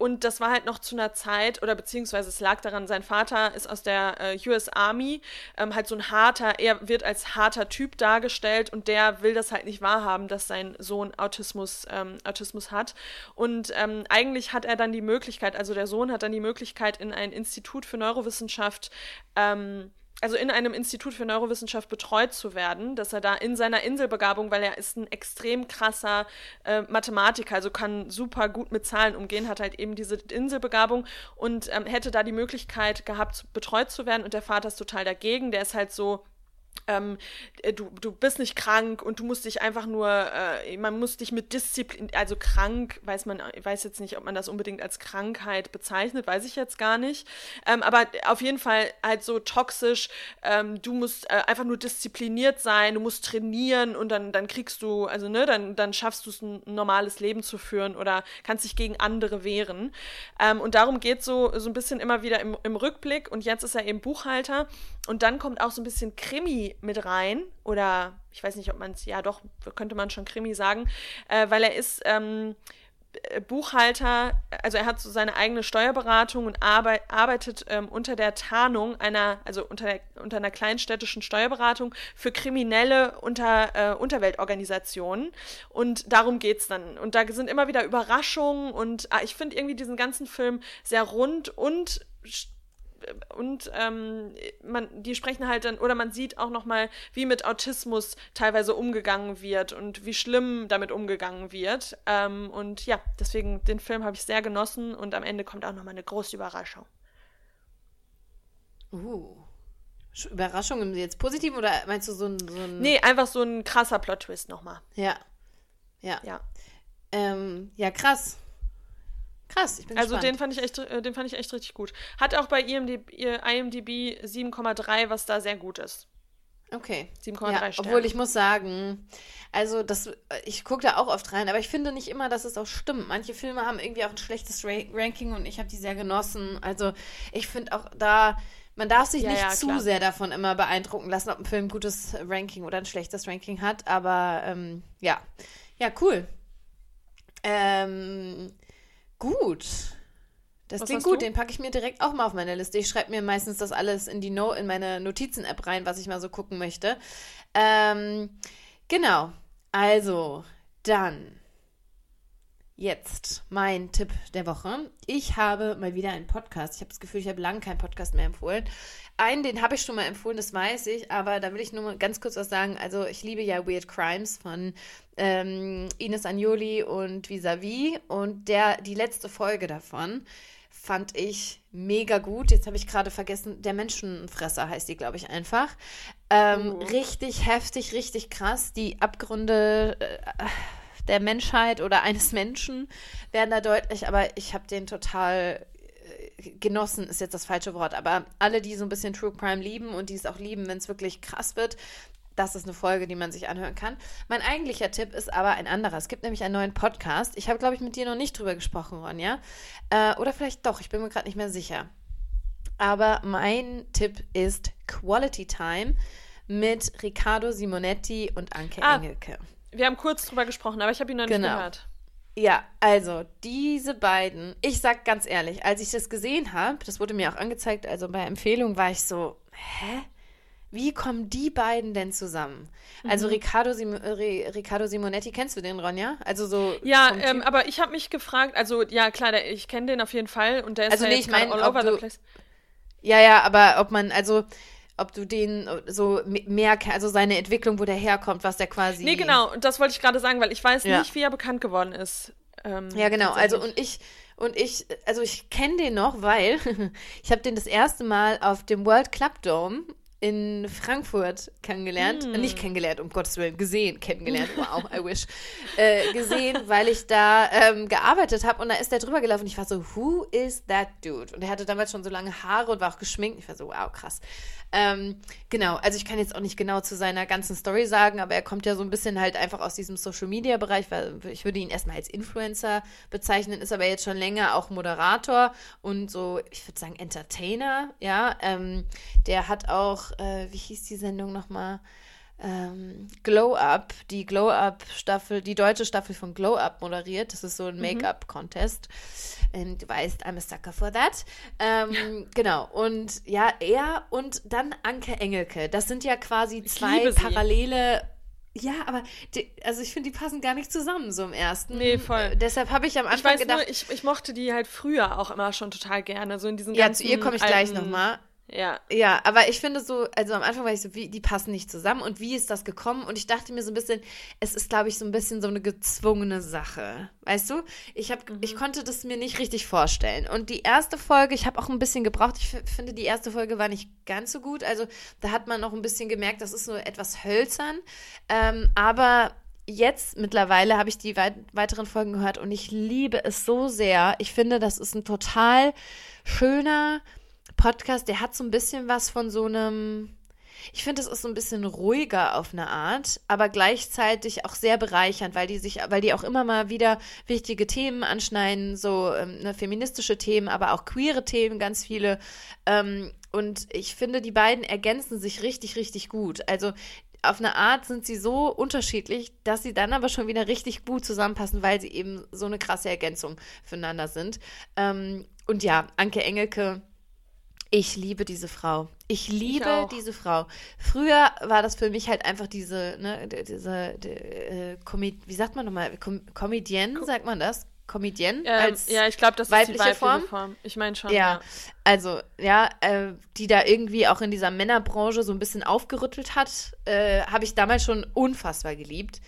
und das war halt noch zu einer Zeit, oder beziehungsweise es lag daran, sein Vater ist aus der äh, US Army, ähm, halt so ein harter, er wird als harter Typ dargestellt und der will das halt nicht wahrhaben, dass sein Sohn Autismus, ähm, Autismus hat. Und ähm, eigentlich hat er dann die Möglichkeit, also der Sohn hat dann die Möglichkeit, in ein Institut für Neurowissenschaft ähm, also in einem Institut für Neurowissenschaft betreut zu werden, dass er da in seiner Inselbegabung, weil er ist ein extrem krasser äh, Mathematiker, also kann super gut mit Zahlen umgehen, hat halt eben diese Inselbegabung und ähm, hätte da die Möglichkeit gehabt, betreut zu werden und der Vater ist total dagegen, der ist halt so, ähm, äh, du, du bist nicht krank und du musst dich einfach nur, äh, man muss dich mit Disziplin, also krank, weiß man, weiß jetzt nicht, ob man das unbedingt als Krankheit bezeichnet, weiß ich jetzt gar nicht. Ähm, aber auf jeden Fall halt so toxisch, ähm, du musst äh, einfach nur diszipliniert sein, du musst trainieren und dann, dann kriegst du, also ne, dann, dann schaffst du es, ein normales Leben zu führen oder kannst dich gegen andere wehren. Ähm, und darum geht so, so ein bisschen immer wieder im, im Rückblick und jetzt ist er eben Buchhalter und dann kommt auch so ein bisschen Krimi mit rein. Oder ich weiß nicht, ob man es, ja doch, könnte man schon Krimi sagen, äh, weil er ist ähm, Buchhalter, also er hat so seine eigene Steuerberatung und arbeit, arbeitet ähm, unter der Tarnung einer, also unter, der, unter einer kleinstädtischen Steuerberatung für kriminelle unter, äh, Unterweltorganisationen. Und darum geht es dann. Und da sind immer wieder Überraschungen und ah, ich finde irgendwie diesen ganzen Film sehr rund und und ähm, man, die sprechen halt dann, oder man sieht auch nochmal, wie mit Autismus teilweise umgegangen wird und wie schlimm damit umgegangen wird. Ähm, und ja, deswegen, den Film habe ich sehr genossen und am Ende kommt auch nochmal eine große Überraschung. Uh. Überraschung im jetzt positiv oder meinst du so ein, so ein. Nee, einfach so ein krasser Plot-Twist nochmal. Ja. Ja. Ja. Ähm, ja, krass. Krass, ich bin Also gespannt. den fand ich echt, äh, den fand ich echt richtig gut. Hat auch bei IMDb, IMDb 7,3, was da sehr gut ist. Okay. 7,3 ja, Sterne. Obwohl ich muss sagen, also das, ich gucke da auch oft rein, aber ich finde nicht immer, dass es auch stimmt. Manche Filme haben irgendwie auch ein schlechtes Ra Ranking und ich habe die sehr genossen. Also ich finde auch da, man darf sich Ja, nicht ja, zu klar. sehr davon immer beeindrucken lassen, ob ein Film ein gutes Ranking oder ein schlechtes Ranking hat. Aber ähm, ja, ja, cool. Ähm, gut. Das Was klingt gut, du? den packe ich mir direkt auch mal auf meine Liste. Ich schreibe mir meistens das alles in die no in meine Notizen-App rein, was ich mal so gucken möchte. Ähm, genau. Also, dann jetzt mein Tipp der Woche. Ich habe mal wieder einen Podcast. Ich habe das Gefühl, ich habe lange keinen Podcast mehr empfohlen. Einen, den habe ich schon mal empfohlen, das weiß ich, aber da will ich nur mal ganz kurz was sagen. Also, ich liebe ja Weird Crimes von ähm, Ines Agnoli und Visavi und der, die letzte Folge davon fand ich mega gut. Jetzt habe ich gerade vergessen, der Menschenfresser heißt die, glaube ich, einfach. Ähm, Oh. Richtig heftig, richtig krass. Die Abgründe äh, der Menschheit oder eines Menschen werden da deutlich, aber ich habe den total genossen, ist jetzt das falsche Wort, aber alle, die so ein bisschen True Crime lieben und die es auch lieben, wenn es wirklich krass wird, das ist eine Folge, die man sich anhören kann. Mein eigentlicher Tipp ist aber ein anderer. Es gibt nämlich einen neuen Podcast. Ich habe, glaube ich, mit dir noch nicht drüber gesprochen, Ronja. Äh, oder vielleicht doch, ich bin mir gerade nicht mehr sicher. Aber mein Tipp ist Quality Time mit Riccardo Simonetti und Anke Ah. Engelke. Wir haben kurz drüber gesprochen, aber ich habe ihn noch nicht Genau. gehört. Ja, also diese beiden, ich sag ganz ehrlich, als ich das gesehen habe, das wurde mir auch angezeigt, also bei Empfehlung war ich so, hä? Wie kommen die beiden denn zusammen? Also Mhm. Riccardo, Sim Ri- Riccardo Simonetti, kennst du den, Ronja? Also so Ja, ähm, aber ich habe mich gefragt, also ja klar, der, ich kenne den auf jeden Fall und der ist Also ja nee, ich mein, all over the du- place. Ja, ja, aber ob man, also, ob du den so me- mehr, also seine Entwicklung, wo der herkommt, was der quasi. Nee, genau, und das wollte ich gerade sagen, weil ich weiß Ja. nicht, wie er bekannt geworden ist. Ähm, Ja, genau. Also und ich und ich, also ich kenne den noch, weil (laughs) ich habe den das erste Mal auf dem World Club Dome in Frankfurt kennengelernt, Hm. Nicht kennengelernt, um Gottes Willen, gesehen, kennengelernt, (laughs) wow, I wish, äh, gesehen, weil ich da ähm, gearbeitet habe und da ist der drüber gelaufen und ich war so, who is that dude? Und er hatte damals schon so lange Haare und war auch geschminkt. Ich war so, wow, krass. Ähm, genau, also ich kann jetzt auch nicht genau zu seiner ganzen Story sagen, aber er kommt ja so ein bisschen halt einfach aus diesem Social Media Bereich, weil ich würde ihn erstmal als Influencer bezeichnen, ist aber jetzt schon länger auch Moderator und so, ich würde sagen Entertainer, ja. Ähm, der hat auch, äh, wie hieß die Sendung nochmal? ähm, Glow Up, die Glow Up Staffel, die deutsche Staffel von Glow Up moderiert. Das ist so ein Make-up-Contest. Und du weißt, I'm a sucker for that. Ähm, genau. Und ja, er und dann Anke Engelke. Das sind ja quasi zwei parallele. Ja, aber die, also ich finde, die passen gar nicht zusammen so im ersten. Nee, voll. Äh, deshalb habe ich am Ich Anfang weiß gedacht, nur, ich, ich mochte die halt früher auch immer schon total gerne, so in diesen ja, ganzen zu ihr komme ich gleich nochmal. Ja. Ja, aber ich finde so, also am Anfang war ich so, wie, die passen nicht zusammen und wie ist das gekommen? Und ich dachte mir so ein bisschen, es ist, glaube ich, so ein bisschen so eine gezwungene Sache. Weißt du? Ich, hab, ich konnte das mir nicht richtig vorstellen. Und die erste Folge, ich habe auch ein bisschen gebraucht. Ich finde, die erste Folge war nicht ganz so gut. Also da hat man noch ein bisschen gemerkt, das ist so etwas hölzern. Ähm, aber jetzt mittlerweile habe ich die weit weiteren Folgen gehört und ich liebe es so sehr. Ich finde, das ist ein total schöner Podcast. Der hat so ein bisschen was von so einem. Ich finde, es ist so ein bisschen ruhiger auf eine Art, aber gleichzeitig auch sehr bereichernd, weil die sich, weil die auch immer mal wieder wichtige Themen anschneiden, so ähm, ne, feministische Themen, aber auch queere Themen, ganz viele. Ähm, und ich finde, die beiden ergänzen sich richtig, richtig gut. Also auf eine Art sind sie so unterschiedlich, dass sie dann aber schon wieder richtig gut zusammenpassen, weil sie eben so eine krasse Ergänzung füreinander sind. Ähm, und ja, Anke Engelke, ich liebe diese Frau. Ich liebe auch. diese Frau. Früher war das für mich halt einfach diese, ne, diese, d- äh, wie sagt man nochmal, Com Comedienne, sagt man das? Comedienne? Ähm, als ja, ich glaube, das ist die weibliche weibliche Form? Form. Ich meine schon. ja, also ja, äh, die da irgendwie auch in dieser Männerbranche so ein bisschen aufgerüttelt hat, äh, habe ich damals schon unfassbar geliebt.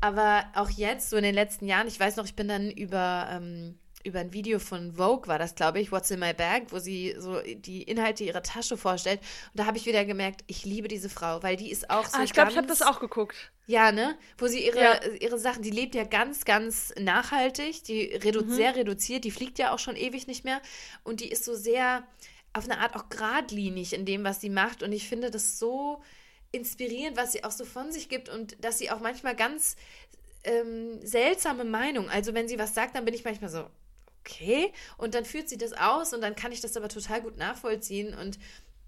Aber auch jetzt, so in den letzten Jahren, ich weiß noch, ich bin dann über, ähm, über ein Video von Vogue, war das, glaube ich, What's in My Bag, wo sie so die Inhalte ihrer Tasche vorstellt. Und da habe ich wieder gemerkt, ich liebe diese Frau, weil die ist auch so Ah, ich glaube, ich habe das auch geguckt. ja, ne? Wo sie ihre, Ja. ihre Sachen, die lebt ja ganz, ganz nachhaltig, die redu sehr reduziert, die fliegt ja auch schon ewig nicht mehr und die ist so sehr auf eine Art auch geradlinig in dem, was sie macht und ich finde das so inspirierend, was sie auch so von sich gibt und dass sie auch manchmal ganz ähm, seltsame Meinung, also wenn sie was sagt, dann bin ich manchmal so, okay, und dann führt sie das aus und dann kann ich das aber total gut nachvollziehen und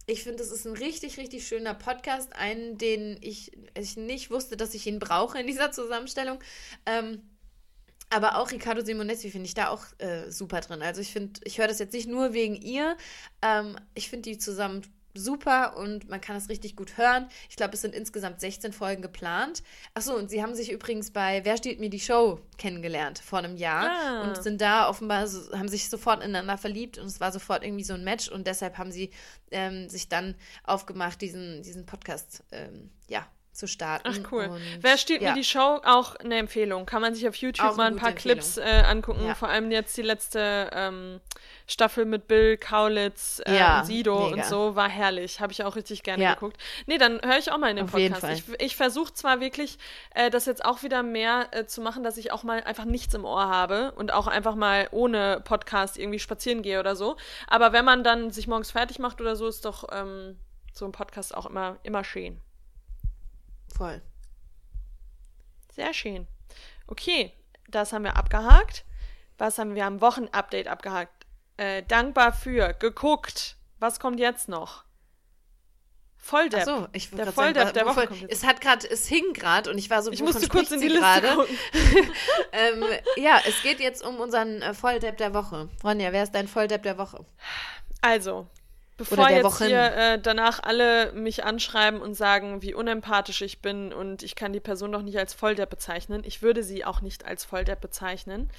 ich finde, es ist ein richtig, richtig schöner Podcast, einen, den ich, ich nicht wusste, dass ich ihn brauche in dieser Zusammenstellung. Ähm, aber auch Riccardo Simonetti finde ich da auch äh, super drin. Also ich finde, ich höre das jetzt nicht nur wegen ihr. Ähm, ich finde die zusammen super und man kann das richtig gut hören. Ich glaube, es sind insgesamt 16 Folgen geplant. Achso, und sie haben sich übrigens bei Wer steht mir die Show kennengelernt vor einem Jahr Ah. und sind da offenbar, so, haben sich sofort ineinander verliebt und es war sofort irgendwie so ein Match und deshalb haben sie ähm, sich dann aufgemacht, diesen, diesen Podcast ähm, ja, zu starten. Ach cool. Und, Wer stiehlt ja. mir die Show? Auch eine Empfehlung. Kann man sich auf YouTube Auch mal ein paar Empfehlung. Clips äh, angucken. Ja. Vor allem jetzt die letzte ähm, Staffel mit Bill Kaulitz äh, Ja, und Sido mega. und so war herrlich. Habe ich auch richtig gerne Ja. geguckt. Nee, dann höre ich auch mal in den Auf Podcast. Ich, ich versuche zwar wirklich, äh, das jetzt auch wieder mehr äh, zu machen, dass ich auch mal einfach nichts im Ohr habe und auch einfach mal ohne Podcast irgendwie spazieren gehe oder so. Aber wenn man dann sich morgens fertig macht oder so, ist doch ähm, so ein Podcast auch immer, immer schön. Voll. Sehr schön. Okay, das haben wir abgehakt. Was haben wir am Wochenupdate abgehakt? Äh, dankbar für, geguckt. Was kommt jetzt noch? Volldepp. Ach so, ich der Volldepp sagen, der Woche. Es hat gerade, es hing gerade und ich war so, Ich musste kurz in die Liste (laughs) ähm, ja, es geht jetzt um unseren äh, Volldepp der Woche. Ronja, wer ist dein Volldepp der Woche? Also, bevor jetzt Wochen. hier äh, danach alle mich anschreiben und sagen, wie unempathisch ich bin und ich kann die Person doch nicht als Volldepp bezeichnen. Ich würde sie auch nicht als Volldepp bezeichnen.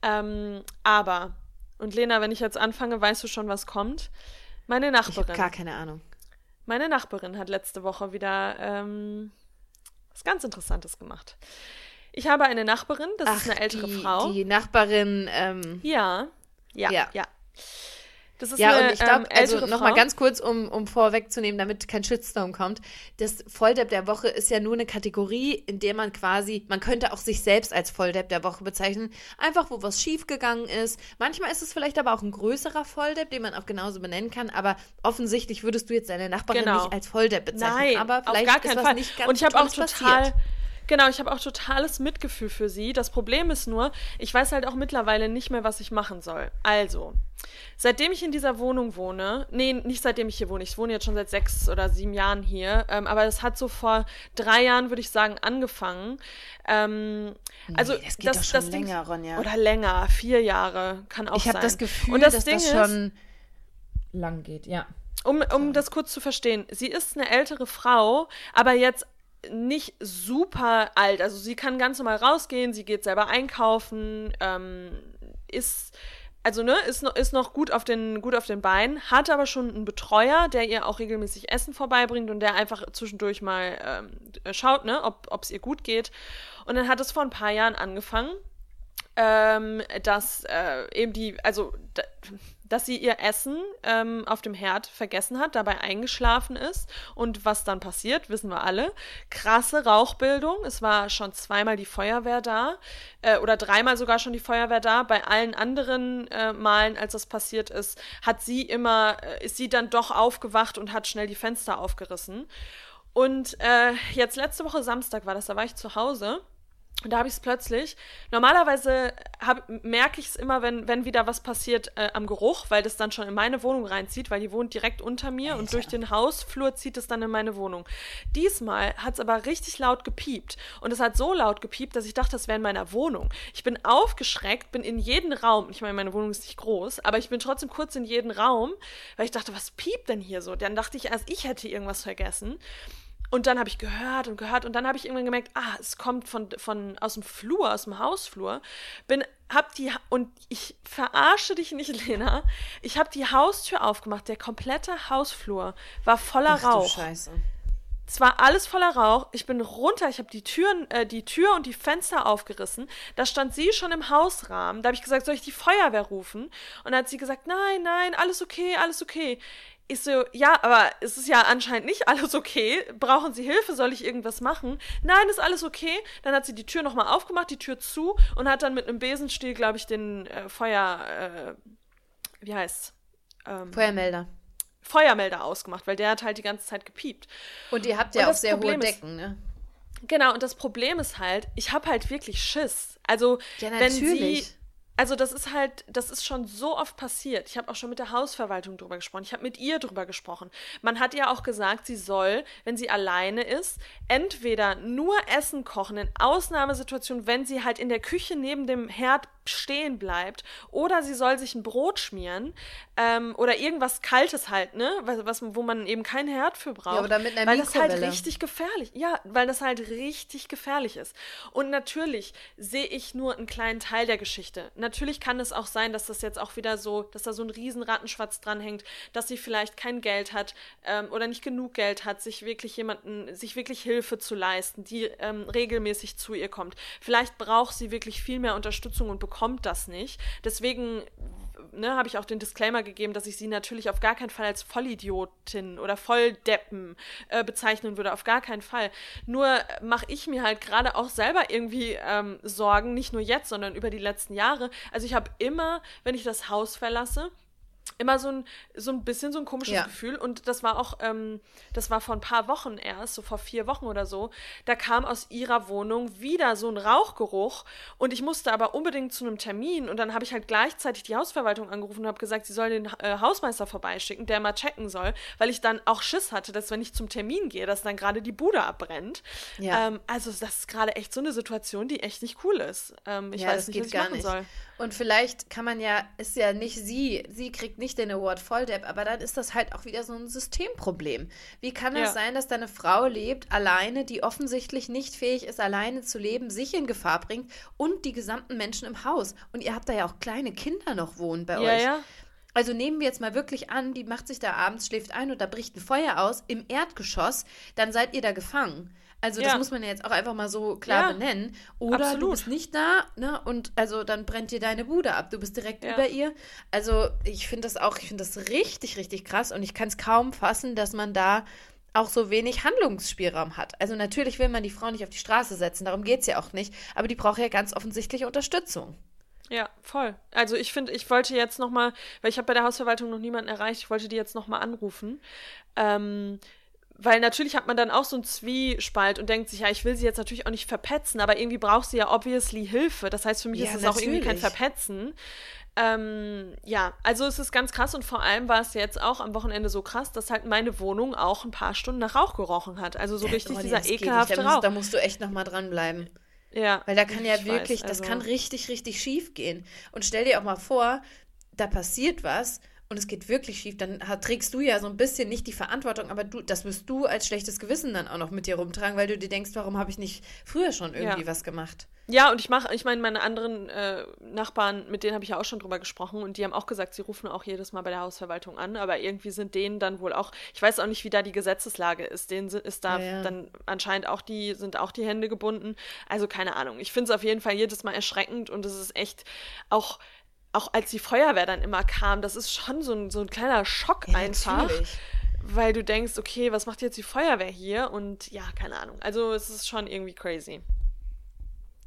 Ähm, aber, und Lena, wenn ich jetzt anfange, weißt du schon, was kommt? Meine Ich habe Nachbarin. gar keine Ahnung. Meine Nachbarin hat letzte Woche wieder ähm, was ganz Interessantes gemacht. Ich habe eine Nachbarin, das ist eine ältere die, Frau. Die Nachbarin, ähm, ja, ja, ja, Ja. Das ist ja, eine und ich glaube, ähm, also nochmal ganz kurz, um, um vorwegzunehmen, damit kein Shitstorm kommt. Das Volldepp der Woche ist ja nur eine Kategorie, in der man quasi, man könnte auch sich selbst als Volldepp der Woche bezeichnen. Einfach, wo was schiefgegangen ist. Manchmal ist es vielleicht aber auch ein größerer Volldepp, den man auch genauso benennen kann. Aber offensichtlich würdest du jetzt deine Nachbarin Genau. nicht als Volldepp bezeichnen. Nein, aber auf vielleicht gar ist keinen was Fall. nicht ganz Und ich habe auch total, passiert. Genau, ich habe auch totales Mitgefühl für sie. Das Problem ist nur, ich weiß halt auch mittlerweile nicht mehr, was ich machen soll. Also, seitdem ich in dieser Wohnung wohne, nee, nicht seitdem ich hier wohne, ich wohne jetzt schon seit sechs oder sieben Jahren hier, ähm, aber es hat so vor drei Jahren, würde ich sagen, angefangen. Ähm, also, Nee, das geht doch schon Ding- länger, Ronja. Oder länger, vier Jahre, kann auch Ich sein. habe das Gefühl, Und das dass Ding das ist, schon. Lang geht, ja. um, um das kurz zu verstehen, sie ist eine ältere Frau, aber jetzt nicht super alt. Also sie kann ganz normal rausgehen, sie geht selber einkaufen, ähm, ist also ne, ist noch, ist noch gut auf den gut auf den Beinen, hat aber schon einen Betreuer, der ihr auch regelmäßig Essen vorbeibringt und der einfach zwischendurch mal ähm, schaut, ne, ob es ihr gut geht. Und dann hat es vor ein paar Jahren angefangen, ähm, dass äh, eben die, also dass sie ihr Essen ähm, auf dem Herd vergessen hat, dabei eingeschlafen ist. Und was dann passiert, wissen wir alle. Krasse Rauchbildung. Es war schon zweimal die Feuerwehr da äh, oder dreimal sogar schon die Feuerwehr da. Bei allen anderen äh, Malen, als das passiert ist, hat sie immer, äh, ist sie dann doch aufgewacht und hat schnell die Fenster aufgerissen. Und äh, jetzt letzte Woche Samstag war das, da war ich zu Hause. Und da habe ich es plötzlich. Normalerweise merke ich es immer, wenn, wenn wieder was passiert äh, am Geruch, weil das dann schon in meine Wohnung reinzieht, weil die wohnt direkt unter mir und durch den Hausflur zieht es dann in meine Wohnung. Diesmal hat es aber richtig laut gepiept. Und es hat so laut gepiept, dass ich dachte, das wäre in meiner Wohnung. Ich bin aufgeschreckt, bin in jeden Raum. Ich meine, meine Wohnung ist nicht groß, aber ich bin trotzdem kurz in jeden Raum, weil ich dachte, was piept denn hier so? Dann dachte ich erst, ich hätte irgendwas vergessen. Und dann habe ich gehört und gehört und dann habe ich irgendwann gemerkt, ah, es kommt von, von aus dem Flur, aus dem Hausflur. Bin, hab die und ich verarsche dich nicht, (laughs) Lena. Ich habe die Haustür aufgemacht. Der komplette Hausflur war voller Ach du Rauch. Scheiße. Es war alles voller Rauch. Ich bin runter, ich habe die Türen, äh, die Tür und die Fenster aufgerissen. Da stand sie schon im Hausrahmen. Da habe ich gesagt, soll ich die Feuerwehr rufen? Und dann hat sie gesagt, nein, nein, alles okay, alles okay. Ich so, ja, aber es ist ja anscheinend nicht alles okay. Brauchen Sie Hilfe? Soll ich irgendwas machen? Nein, ist alles okay. Dann hat sie die Tür nochmal aufgemacht, die Tür zu und hat dann mit einem Besenstiel, glaube ich, den äh, Feuer, äh, wie heißt's? Ähm, Feuermelder. Feuermelder ausgemacht, weil der hat halt die ganze Zeit gepiept. Und ihr habt ja auch sehr Problem hohe Decken, ne? Genau, und das Problem ist halt, ich habe halt wirklich Schiss. Also, Ja, wenn sie. Also, das ist halt, das ist schon so oft passiert. Ich habe auch schon mit der Hausverwaltung drüber gesprochen. Ich habe mit ihr drüber gesprochen. Man hat ja auch gesagt, sie soll, wenn sie alleine ist, entweder nur Essen kochen in Ausnahmesituationen, wenn sie halt in der Küche neben dem Herd stehen bleibt. Oder sie soll sich ein Brot schmieren ähm, oder irgendwas Kaltes halt, ne? Was, was, wo man eben keinen Herd für braucht. Ja, oder mit einer weil das halt richtig gefährlich. Ja, weil das halt richtig gefährlich ist. Und natürlich sehe ich nur einen kleinen Teil der Geschichte. Natürlich kann es auch sein, dass das jetzt auch wieder so, dass da so ein riesen Rattenschwatz dranhängt, dass sie vielleicht kein Geld hat ähm, oder nicht genug Geld hat, sich wirklich jemanden, sich wirklich Hilfe zu leisten, die ähm, regelmäßig zu ihr kommt. Vielleicht braucht sie wirklich viel mehr Unterstützung und bekommt das nicht. Deswegen ne, habe ich auch den Disclaimer gegeben, dass ich sie natürlich auf gar keinen Fall als Vollidiotin oder Volldeppen äh, bezeichnen würde, auf gar keinen Fall. Nur mache ich mir halt gerade auch selber irgendwie ähm, Sorgen, nicht nur jetzt, sondern über die letzten Jahre. Also ich habe immer, wenn ich das Haus verlasse, immer so ein, so ein bisschen so ein komisches Ja. Gefühl. Und das war auch, ähm, das war vor ein paar Wochen erst, so vor vier Wochen oder so. Da kam aus ihrer Wohnung wieder so ein Rauchgeruch. Und ich musste aber unbedingt zu einem Termin. Und dann habe ich halt gleichzeitig die Hausverwaltung angerufen und habe gesagt, sie soll den äh, Hausmeister vorbeischicken, der mal checken soll, weil ich dann auch Schiss hatte, dass wenn ich zum Termin gehe, dass dann gerade die Bude abbrennt. Ja. Ähm, also das ist gerade echt so eine Situation, die echt nicht cool ist. Ähm, ich ja, weiß nicht, was ich machen nicht. soll. Und vielleicht kann man ja, ist ja nicht sie, sie kriegt nicht den Award Volldepp, aber dann ist das halt auch wieder so ein Systemproblem. Wie kann das Ja. sein, dass deine Frau lebt, alleine, die offensichtlich nicht fähig ist, alleine zu leben, sich in Gefahr bringt und die gesamten Menschen im Haus? Und ihr habt da ja auch kleine Kinder noch wohnen bei Ja, euch. ja. Also nehmen wir jetzt mal wirklich an, die macht sich da abends, schläft ein und da bricht ein Feuer aus im Erdgeschoss, dann seid ihr da gefangen. Also das Ja. muss man ja jetzt auch einfach mal so klar Ja, benennen. Oder du absolut. bist nicht da, ne? Und also dann brennt dir deine Bude ab. Du bist direkt Ja. über ihr. Also ich finde das auch, ich finde das richtig, richtig krass und ich kann es kaum fassen, dass man da auch so wenig Handlungsspielraum hat. Also natürlich will man die Frau nicht auf die Straße setzen, darum geht es ja auch nicht, aber die braucht ja ganz offensichtlich Unterstützung. Ja, voll. Also ich finde, ich wollte jetzt noch mal, weil ich habe bei der Hausverwaltung noch niemanden erreicht, ich wollte die jetzt noch mal anrufen. Ähm, weil natürlich hat man dann auch so einen Zwiespalt und denkt sich, ja, ich will sie jetzt natürlich auch nicht verpetzen, aber irgendwie braucht sie ja obviously Hilfe. Das heißt, für mich Ja, ist es auch irgendwie kein. Verpetzen. Ähm, ja, also es ist ganz krass und vor allem war es jetzt auch am Wochenende so krass, dass halt meine Wohnung auch ein paar Stunden nach Rauch gerochen hat. Also so richtig Oh, nee, dieser das ekelhafte da musst, Rauch. Da musst du echt noch mal dranbleiben. Ja, Weil da kann ja ich wirklich, weiß, das also- kann richtig, richtig schief gehen. Und stell dir auch mal vor, da passiert was und es geht wirklich schief, dann trägst du ja so ein bisschen nicht die Verantwortung, aber du, das wirst du als schlechtes Gewissen dann auch noch mit dir rumtragen, weil du dir denkst, warum habe ich nicht früher schon irgendwie Ja. was gemacht? Ja, und ich mache, ich meine, meine anderen äh, Nachbarn, mit denen habe ich ja auch schon drüber gesprochen und die haben auch gesagt, sie rufen auch jedes Mal bei der Hausverwaltung an, aber irgendwie sind denen dann wohl auch, ich weiß auch nicht, wie da die Gesetzeslage ist, denen sind, ist da Ja, ja. dann anscheinend auch die, sind auch die Hände gebunden. Also keine Ahnung. Ich finde es auf jeden Fall jedes Mal erschreckend und es ist echt auch. Auch als die Feuerwehr dann immer kam, das ist schon so ein, so ein kleiner Schock Ja, einfach natürlich. weil du denkst, okay, was macht jetzt die Feuerwehr hier? Und ja, keine Ahnung. Also es ist schon irgendwie crazy.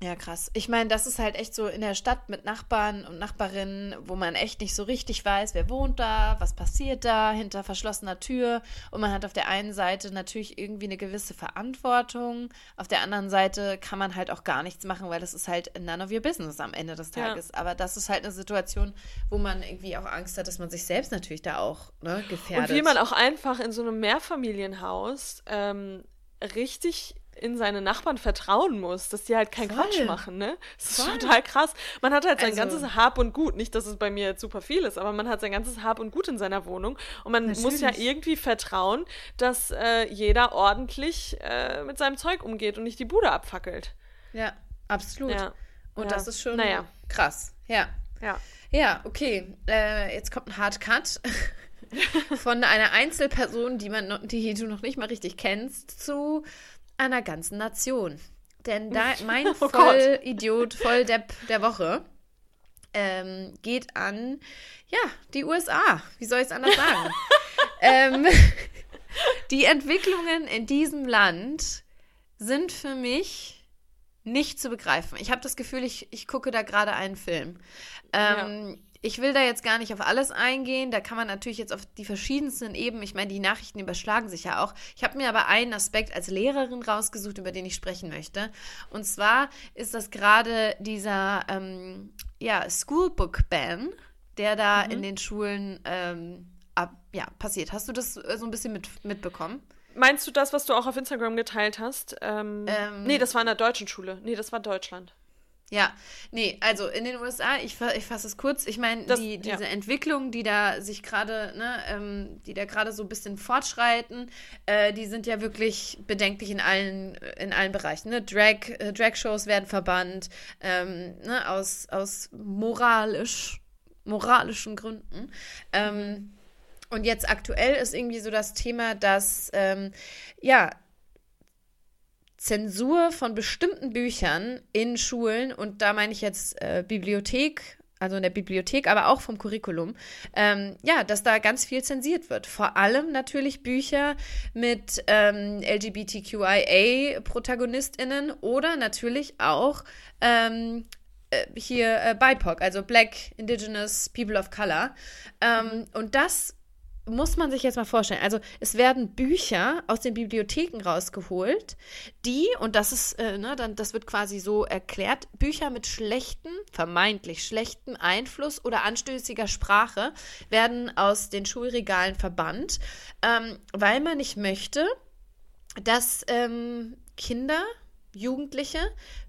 Ja, krass. Ich meine, das ist halt echt so in der Stadt mit Nachbarn und Nachbarinnen, wo man echt nicht so richtig weiß, wer wohnt da, was passiert da hinter verschlossener Tür. Und man hat auf der einen Seite natürlich irgendwie eine gewisse Verantwortung. Auf der anderen Seite kann man halt auch gar nichts machen, weil das ist halt none of your business am Ende des Ja. Tages. Aber das ist halt eine Situation, wo man irgendwie auch Angst hat, dass man sich selbst natürlich da auch ne, gefährdet. Und wie man auch einfach in so einem Mehrfamilienhaus ähm, richtig in seine Nachbarn vertrauen muss, dass die halt keinen Voll. Quatsch machen, ne? Das ist Voll. total krass. Man hat halt sein Also- ganzes Hab und Gut, nicht, dass es bei mir jetzt super viel ist, aber man hat sein ganzes Hab und Gut in seiner Wohnung und man muss ja Natürlich. irgendwie vertrauen, dass äh, jeder ordentlich äh, mit seinem Zeug umgeht und nicht die Bude abfackelt. Ja, absolut. Ja. Und Ja. das ist schon Naja. krass. Ja. Ja. Ja, okay. Äh, jetzt kommt ein Hard Cut (laughs) von einer Einzelperson, die, man die du noch nicht mal richtig kennst, zu einer ganzen Nation. Denn da (laughs) mein Oh. Vollidiot, Volldepp der Woche ähm, geht an, ja, die USA. Wie soll ich es anders sagen? (laughs) ähm, (laughs) die Entwicklungen in diesem Land sind für mich nicht zu begreifen. Ich habe das Gefühl, ich, ich gucke da gerade einen Film. Ähm, Ich will da jetzt gar nicht auf alles eingehen. Da kann man natürlich jetzt auf die verschiedensten Ebenen, ich meine, die Nachrichten überschlagen sich ja auch. Ich habe mir aber einen Aspekt als Lehrerin rausgesucht, über den ich sprechen möchte. Und zwar ist das gerade dieser ähm, ja, Schoolbook-Ban, der da in den Schulen ähm, ab, ja, passiert. Hast du das äh, so ein bisschen mit, mitbekommen? Meinst du das, was du auch auf Instagram geteilt hast? Ähm, Ähm, nee, das war in der deutschen Schule. Nee, das war Deutschland. Ja, nee, also in den USA, ich, ich fasse es kurz, ich meine, die, ja. diese Entwicklung, die da sich gerade, ne, ähm, die da gerade so ein bisschen fortschreiten, äh, die sind ja wirklich bedenklich in allen, in allen Bereichen. Ne? Drag, äh, Drag-Shows werden verbannt, ähm, ne, aus, aus moralisch, moralischen Gründen. Ähm, und jetzt aktuell ist irgendwie so das Thema, dass, ähm, ja, Zensur von bestimmten Büchern in Schulen, und da meine ich jetzt äh, Bibliothek, also in der Bibliothek, aber auch vom Curriculum, ähm, ja, dass da ganz viel zensiert wird. Vor allem natürlich Bücher mit ähm, LGBTQIA-ProtagonistInnen oder natürlich auch ähm, äh, hier äh, BIPOC, also Black, Indigenous, People of Color. Ähm, und das muss man sich jetzt mal vorstellen. Also es werden Bücher aus den Bibliotheken rausgeholt, die, und das ist, äh, ne, dann, das wird quasi so erklärt, Bücher mit schlechten, vermeintlich schlechten Einfluss oder anstößiger Sprache werden aus den Schulregalen verbannt, ähm, weil man nicht möchte, dass ähm, Kinder, Jugendliche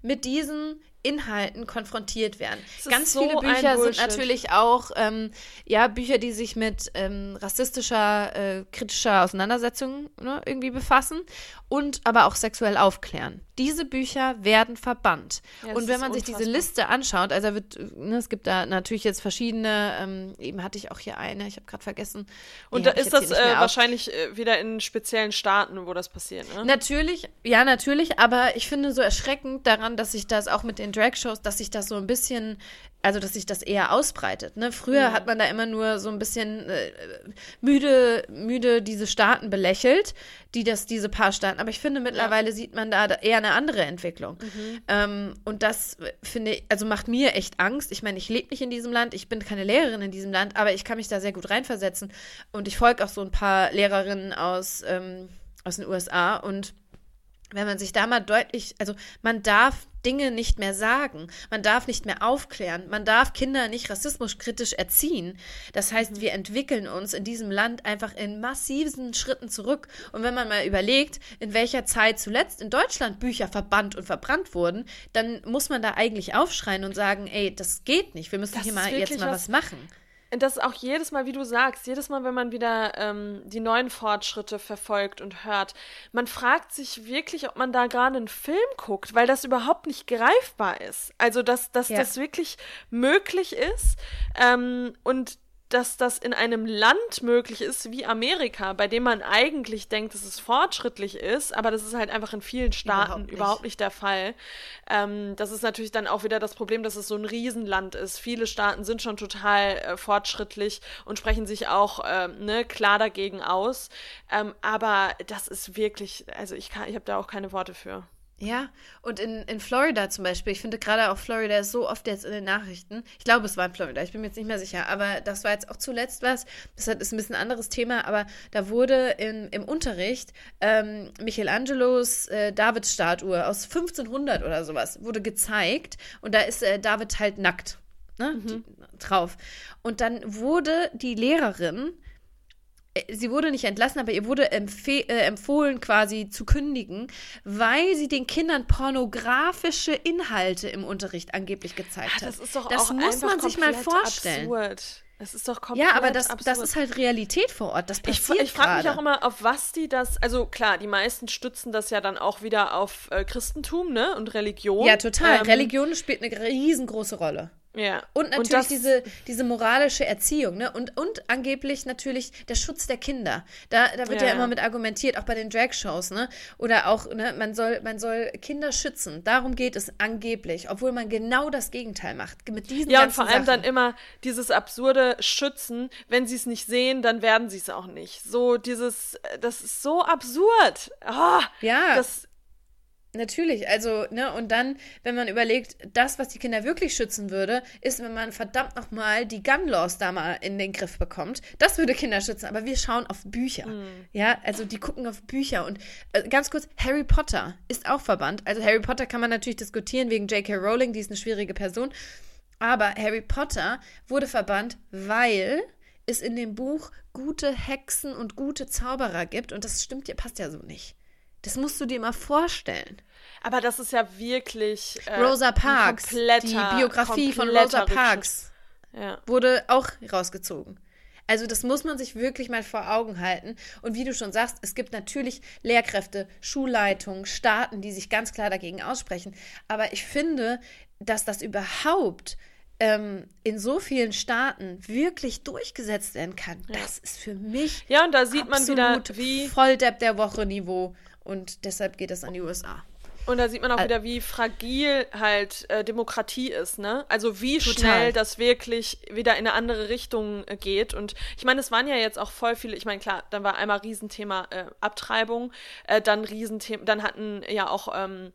mit diesen Inhalten konfrontiert werden. Ganz so viele Bücher sind natürlich auch ähm, ja Bücher, die sich mit ähm, rassistischer, äh, kritischer Auseinandersetzung ne, irgendwie befassen und aber auch sexuell aufklären. Diese Bücher werden verbannt. Ja, und wenn man sich diese unfassbar. Liste anschaut, also wird, ne, es gibt da natürlich jetzt verschiedene, ähm, eben hatte ich auch hier eine, ich habe gerade vergessen. Und da ist das äh, auf. wahrscheinlich äh, wieder in speziellen Staaten, wo das passiert, ne? Natürlich, ja, natürlich, aber ich finde so erschreckend daran, dass sich das auch mit den Drag-Shows, dass sich das so ein bisschen, also dass sich das eher ausbreitet. Ne? Früher hat man da immer nur so ein bisschen äh, müde, müde diese Staaten belächelt, die das, diese paar Staaten. Aber ich finde, mittlerweile sieht man da eher eine andere Entwicklung. Ähm, und das äh, finde ich, also macht mir echt Angst. Ich meine, ich lebe nicht in diesem Land, ich bin keine Lehrerin in diesem Land, aber ich kann mich da sehr gut reinversetzen. Und ich folge auch so ein paar Lehrerinnen aus, ähm, aus den USA und wenn man sich da mal deutlich, also man darf Dinge nicht mehr sagen, man darf nicht mehr aufklären, man darf Kinder nicht rassismuskritisch erziehen. Das heißt, wir entwickeln uns in diesem Land einfach in massiven Schritten zurück. Und wenn man mal überlegt, in welcher Zeit zuletzt in Deutschland Bücher verbannt und verbrannt wurden, dann muss man da eigentlich aufschreien und sagen, ey, das geht nicht, wir müssen Das hier mal jetzt mal was- was machen. Das ist auch jedes Mal, wie du sagst, jedes Mal, wenn man wieder ähm, die neuen Fortschritte verfolgt und hört, man fragt sich wirklich, ob man da gerade einen Film guckt, weil das überhaupt nicht greifbar ist. Also, dass, dass Ja. das wirklich möglich ist ähm, und dass das in einem Land möglich ist wie Amerika, bei dem man eigentlich denkt, dass es fortschrittlich ist, aber das ist halt einfach in vielen Staaten Überhaupt überhaupt nicht. nicht, der Fall. Ähm, das ist natürlich dann auch wieder das Problem, dass es so ein Riesenland ist. Viele Staaten sind schon total äh, fortschrittlich und sprechen sich auch ähm, ne, klar dagegen aus. Ähm, aber das ist wirklich, also ich kann, ich habe da auch keine Worte für. Ja, und in, in Florida zum Beispiel, ich finde gerade auch Florida ist so oft jetzt in den Nachrichten. Ich glaube, es war in Florida, ich bin mir jetzt nicht mehr sicher, aber das war jetzt auch zuletzt was. Das ist ein bisschen ein anderes Thema, aber da wurde in, im Unterricht ähm, Michelangelos äh, Davids-Statue aus 1500 oder sowas wurde gezeigt und da ist äh, David halt nackt ne, die, drauf. Und dann wurde die Lehrerin sie wurde nicht entlassen, aber ihr wurde empfe äh, empfohlen, quasi zu kündigen, weil sie den Kindern pornografische Inhalte im Unterricht angeblich gezeigt hat. Das ist doch das auch muss man sich mal vorstellen. Absurd. Es ist doch komplett Ja, aber das, absurd. das ist halt Realität vor Ort. Das Ich, passiert ich frage mich auch immer, auf was die das, also klar, die meisten stützen das ja dann auch wieder auf äh, Christentum, ne, und Religion. Ja, total. Ähm, Religion spielt eine riesengroße Rolle. Ja. Und natürlich das- diese, diese moralische Erziehung, ne? Und, und angeblich natürlich der Schutz der Kinder. Da, da wird ja, Ja, immer mit argumentiert, auch bei den Drag-Shows, ne? Oder auch, ne, man soll, man soll Kinder schützen. Darum geht es angeblich, obwohl man genau das Gegenteil macht. Mit diesen Ja, und vor allem Sachen. dann immer dieses absurde Schützen, wenn sie es nicht sehen, dann werden sie es auch nicht. So dieses, äh, das ist so absurd. Ah, Ja. Das, Natürlich, also, ne, und dann, wenn man überlegt, das, was die Kinder wirklich schützen würde, ist, wenn man verdammt nochmal die Gun Laws da mal in den Griff bekommt. Das würde Kinder schützen, aber wir schauen auf Bücher. Ja, also die gucken auf Bücher und äh, ganz kurz, Harry Potter ist auch verbannt. Also Harry Potter kann man natürlich diskutieren wegen J.K. Rowling, die ist eine schwierige Person. Aber Harry Potter wurde verbannt, weil es in dem Buch gute Hexen und gute Zauberer gibt und das stimmt ja, passt ja so nicht. Das musst du dir mal vorstellen. Aber das ist ja wirklich. Äh, Rosa Parks. Die Biografie von Rosa Parks ja. wurde auch rausgezogen. Also das muss man sich wirklich mal vor Augen halten. Und wie du schon sagst, es gibt natürlich Lehrkräfte, Schulleitungen, Staaten, die sich ganz klar dagegen aussprechen. Aber ich finde, dass das überhaupt ähm, in so vielen Staaten wirklich durchgesetzt werden kann, ja. das ist für mich ja und da sieht man wieder wie Volldepp der Woche Niveau und deshalb geht es an die USA. Und da sieht man auch wieder, wie fragil halt äh, Demokratie ist, ne? Also wie Total. schnell das wirklich wieder in eine andere Richtung äh, geht. Und ich meine, es waren ja jetzt auch voll viele, ich meine, klar, dann war einmal Riesenthema äh, Abtreibung, äh, dann Riesenthema, dann hatten ja auch ähm,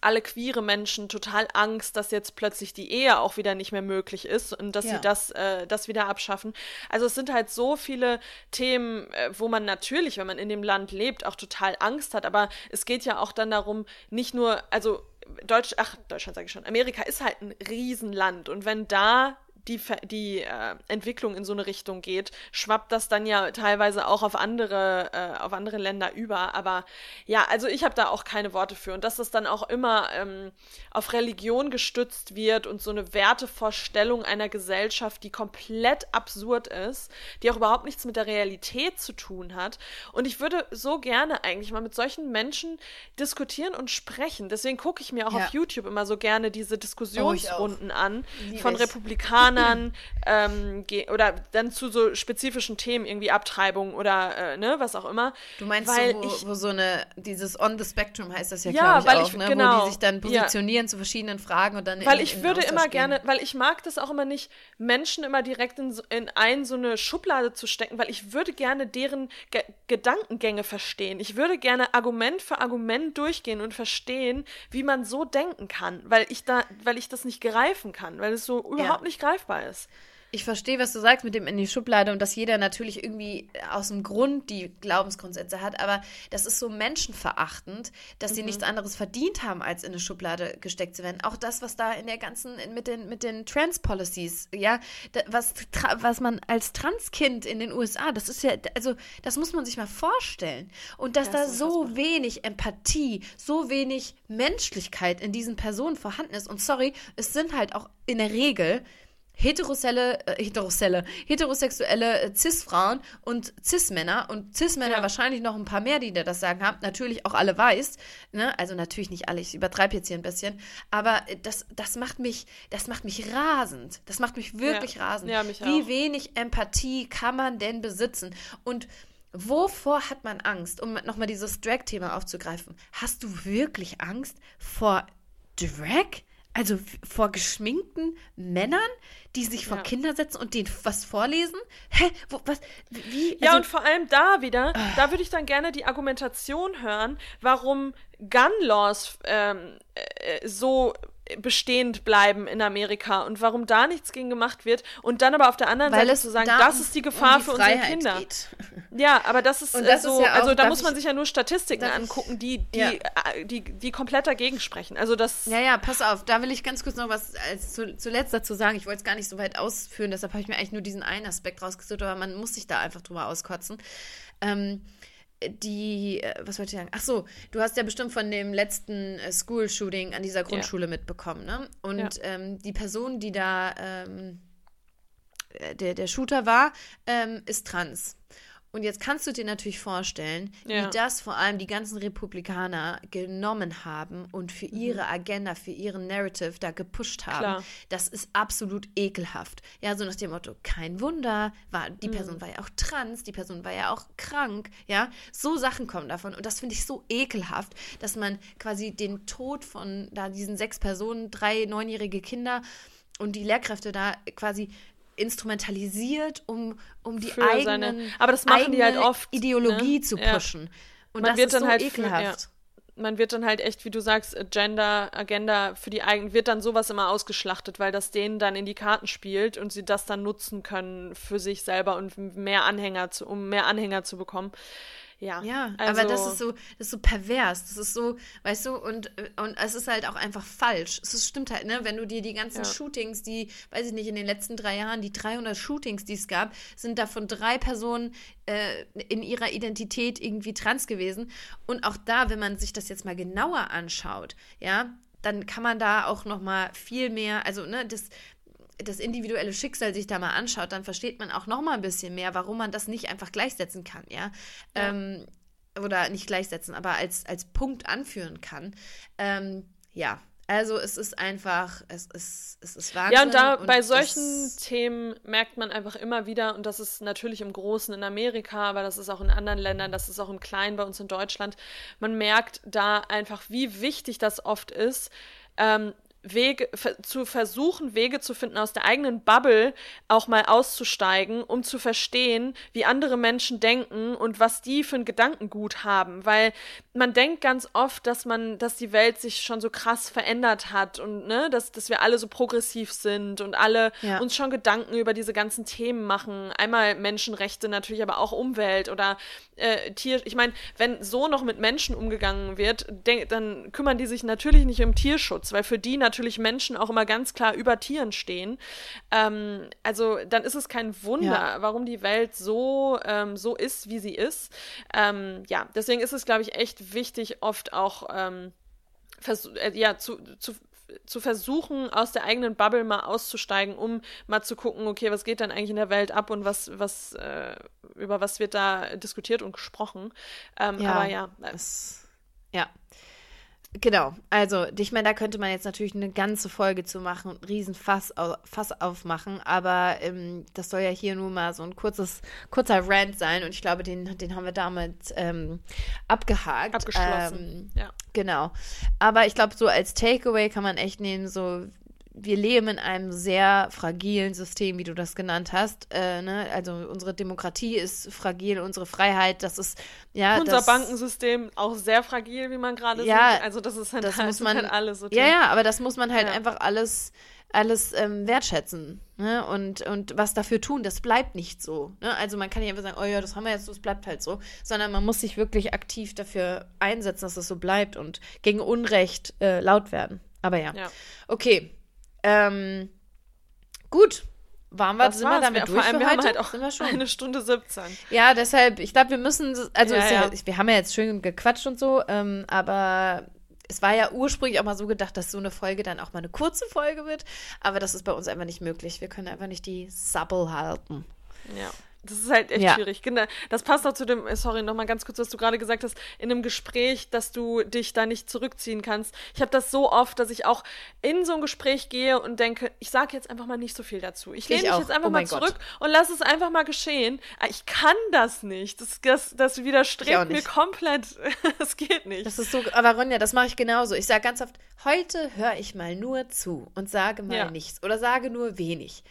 alle queere Menschen total Angst, dass jetzt plötzlich die Ehe auch wieder nicht mehr möglich ist und dass ja. sie das, äh, das wieder abschaffen. Also es sind halt so viele Themen, äh, wo man natürlich, wenn man in dem Land lebt, auch total Angst hat. Aber es geht ja auch dann darum, nicht nur, also Deutsch, ach, Deutschland sage ich schon, Amerika ist halt ein Riesenland und wenn da die, die äh, Entwicklung in so eine Richtung geht, schwappt das dann ja teilweise auch auf andere, äh, auf andere Länder über. Aber ja, also ich habe da auch keine Worte für. Und dass das dann auch immer ähm, auf Religion gestützt wird und so eine Wertevorstellung einer Gesellschaft, die komplett absurd ist, die auch überhaupt nichts mit der Realität zu tun hat. Und ich würde so gerne eigentlich mal mit solchen Menschen diskutieren und sprechen. Deswegen gucke ich mir auch ja. auf YouTube immer so gerne diese Diskussionsrunden oh, an von Republikanern Veganern ähm, oder dann zu so spezifischen Themen, irgendwie Abtreibung oder äh, ne, was auch immer. Du meinst weil so, wo, ich, wo so eine, dieses On the Spectrum heißt das ja, ja glaube ich, auch, ich, ne? genau, wo die sich dann positionieren ja. zu verschiedenen Fragen und dann Weil in, ich würde immer gehen. gerne, weil ich mag das auch immer nicht, Menschen immer direkt in, in ein so eine Schublade zu stecken, weil ich würde gerne deren Ge Gedankengänge verstehen. Ich würde gerne Argument für Argument durchgehen und verstehen, wie man so denken kann, weil ich da, weil ich das nicht greifen kann, weil es so überhaupt nicht greifbar greifbar ist. Ich verstehe, was du sagst mit dem in die Schublade und dass jeder natürlich irgendwie aus dem Grund die Glaubensgrundsätze hat, aber das ist so menschenverachtend, dass mhm. sie nichts anderes verdient haben, als in eine Schublade gesteckt zu werden. Auch das, was da in der ganzen, mit den, mit den Trans-Policies, ja, was, was man als Transkind in den USA, das ist ja, also das muss man sich mal vorstellen. Und dass das da so wenig Empathie, so wenig Menschlichkeit in diesen Personen vorhanden ist. Und sorry, es sind halt auch in der Regel heteroselle, äh, heteroselle, heterosexuelle äh, Cis-Frauen und Cis-Männer und Cis-Männer ja. wahrscheinlich noch ein paar mehr, die da das sagen haben. Natürlich auch alle weiß, ne? Also natürlich nicht alle, ich übertreibe jetzt hier ein bisschen, aber äh, das, das macht mich, das macht mich rasend. Das macht mich wirklich ja. rasend. Ja, mich Wie auch. wenig Empathie kann man denn besitzen? Und Wovor hat man Angst, um nochmal dieses Drag-Thema aufzugreifen? Hast du wirklich Angst vor Drag? Also vor geschminkten Männern, die sich vor ja. Kinder setzen und denen was vorlesen? Hä? Wo, was? Wie? Also, ja, und vor allem da wieder, uh. da würde ich dann gerne die Argumentation hören, warum Gun Laws ähm, äh, so bestehend bleiben in Amerika und warum da nichts gegen gemacht wird und dann aber auf der anderen Weil Seite zu sagen, da das ist die Gefahr um die für unsere Kinder. Geht. (laughs) Ja, aber das ist, das so, ist ja also da muss man sich ja nur Statistiken angucken, die die, ja. Äh, die, die komplett dagegen sprechen. Also das Ja, ja, pass auf, da will ich ganz kurz noch was als zu, zuletzt dazu sagen. Ich wollte es gar nicht so weit ausführen, deshalb habe ich mir eigentlich nur diesen einen Aspekt rausgesucht, aber man muss sich da einfach drüber auskotzen. Ähm, die, äh, was wollte ich sagen? Ach so, du hast ja bestimmt von dem letzten äh, School-Shooting an dieser Grundschule ja. mitbekommen, ne? Und ja. ähm, die Person, die da ähm, äh, der, der Shooter war, ähm, ist trans. Und jetzt kannst du dir natürlich vorstellen, ja. wie das vor allem die ganzen Republikaner genommen haben und für mhm. ihre Agenda, für ihren Narrative da gepusht haben. Klar. Das ist absolut ekelhaft. Ja, so nach dem Motto, kein Wunder, war, die mhm. Person war ja auch trans, die Person war ja auch krank, ja. So Sachen kommen davon. Und das finde ich so ekelhaft, dass man quasi den Tod von da diesen sechs Personen, drei neunjährige Kinder und die Lehrkräfte da quasi instrumentalisiert, um, um die eigenen, seine, aber das machen die halt oft, Ideologie ne? zu pushen. Ja. Und man das wird ist dann so halt ekelhaft. Für, ja. Man wird dann halt echt, wie du sagst, Gender, Agenda für die eigenen, wird dann sowas immer ausgeschlachtet, weil das denen dann in die Karten spielt und sie das dann nutzen können für sich selber und mehr Anhänger zu, um mehr Anhänger zu bekommen. Ja, Ja, also, aber das ist so, das ist so pervers. Das ist so, weißt du, und, und es ist halt auch einfach falsch. Es ist, stimmt halt, ne? Wenn du dir die ganzen Ja. Shootings, die, weiß ich nicht, in den letzten drei Jahren, die 300 Shootings, die es gab, sind davon drei Personen äh, in ihrer Identität irgendwie trans gewesen. Und auch da, wenn man sich das jetzt mal genauer anschaut, ja, dann kann man da auch noch mal viel mehr, also, ne, das das individuelle Schicksal sich da mal anschaut, dann versteht man auch noch mal ein bisschen mehr, warum man das nicht einfach gleichsetzen kann, ja. Ja. Ähm, oder nicht gleichsetzen, aber als, als Punkt anführen kann. Ähm, ja, also es ist einfach, es ist, es ist Wahnsinn. Ja, und da bei solchen Themen merkt man einfach immer wieder, und das ist natürlich im Großen in Amerika, aber das ist auch in anderen Ländern, das ist auch im Kleinen bei uns in Deutschland, man merkt da einfach, wie wichtig das oft ist, ähm, Wege zu versuchen, Wege zu finden, aus der eigenen Bubble auch mal auszusteigen, um zu verstehen, wie andere Menschen denken und was die für ein Gedankengut haben. Weil man denkt ganz oft, dass man, dass die Welt sich schon so krass verändert hat und ne, dass, dass wir alle so progressiv sind und alle Ja. uns schon Gedanken über diese ganzen Themen machen. Einmal Menschenrechte, natürlich aber auch Umwelt oder äh, Tier. Ich meine, wenn so noch mit Menschen umgegangen wird, denk, dann kümmern die sich natürlich nicht um Tierschutz, weil für die natürlich Menschen auch immer ganz klar über Tieren stehen. Ähm, also dann ist es kein Wunder, Ja. warum die Welt so, ähm, so ist, wie sie ist. Ähm, ja, deswegen ist es, glaube ich, echt wichtig, oft auch ähm, äh, ja, zu, zu, zu versuchen, aus der eigenen Bubble mal auszusteigen, um mal zu gucken, okay, was geht denn eigentlich in der Welt ab und was, was, äh, über was wird da diskutiert und gesprochen. Ähm, Ja. Aber ja, Es, ja. Genau, also ich meine, da könnte man jetzt natürlich eine ganze Folge zu machen und einen riesen Fass, au- Fass aufmachen, aber ähm, das soll ja hier nur mal so ein kurzes, kurzer Rant sein und ich glaube, den, den haben wir damit ähm, abgehakt. abgeschlossen. Ähm, ja. Genau. Aber ich glaube, so als Takeaway kann man echt nehmen, so wir leben in einem sehr fragilen System, wie du das genannt hast. Äh, ne? Also unsere Demokratie ist fragil, unsere Freiheit, das ist ja Unser das, Bankensystem auch sehr fragil, wie man gerade Ja, sieht. Also das ist halt, das (laughs) das muss man- halt alle so Ja, ja, aber das muss man halt Ja. einfach alles alles ähm, wertschätzen ne? und, und was dafür tun. Das bleibt nicht so. Ne? Also man kann nicht einfach sagen, oh ja, das haben wir jetzt, so, es bleibt halt so, sondern man muss sich wirklich aktiv dafür einsetzen, dass es so bleibt und gegen Unrecht äh, laut werden. Aber ja. Ja. Okay. Ähm, gut. Waren wir, Das sind wir damit wir, durch vor allem, wir heute? haben halt auch sind wir schon. (laughs) eine Stunde 17. Ja, deshalb, ich glaube, wir müssen, also Ja, ja, ja. wir haben ja jetzt schön gequatscht und so, ähm, aber es war ja ursprünglich auch mal so gedacht, dass so eine Folge dann auch mal eine kurze Folge wird, aber das ist bei uns einfach nicht möglich. Wir können einfach nicht die Sappel halten. Ja. Das ist halt echt Ja. schwierig. Genau. Das passt auch zu dem, äh, sorry, nochmal ganz kurz, was du gerade gesagt hast, in einem Gespräch, dass du dich da nicht zurückziehen kannst. Ich habe das so oft, dass ich auch in so ein Gespräch gehe und denke, ich sage jetzt einfach mal nicht so viel dazu. Ich lehne Ich mich auch. jetzt einfach Oh mal mein Gott. zurück und lass es einfach mal geschehen. Ah, Ich kann das nicht. Das, das, das widerstrebt mir komplett. (laughs) Das geht nicht. Das ist so, aber Ronja, das mache ich genauso. Ich sage ganz oft, heute höre ich mal nur zu und sage mal Ja. nichts oder sage nur wenig.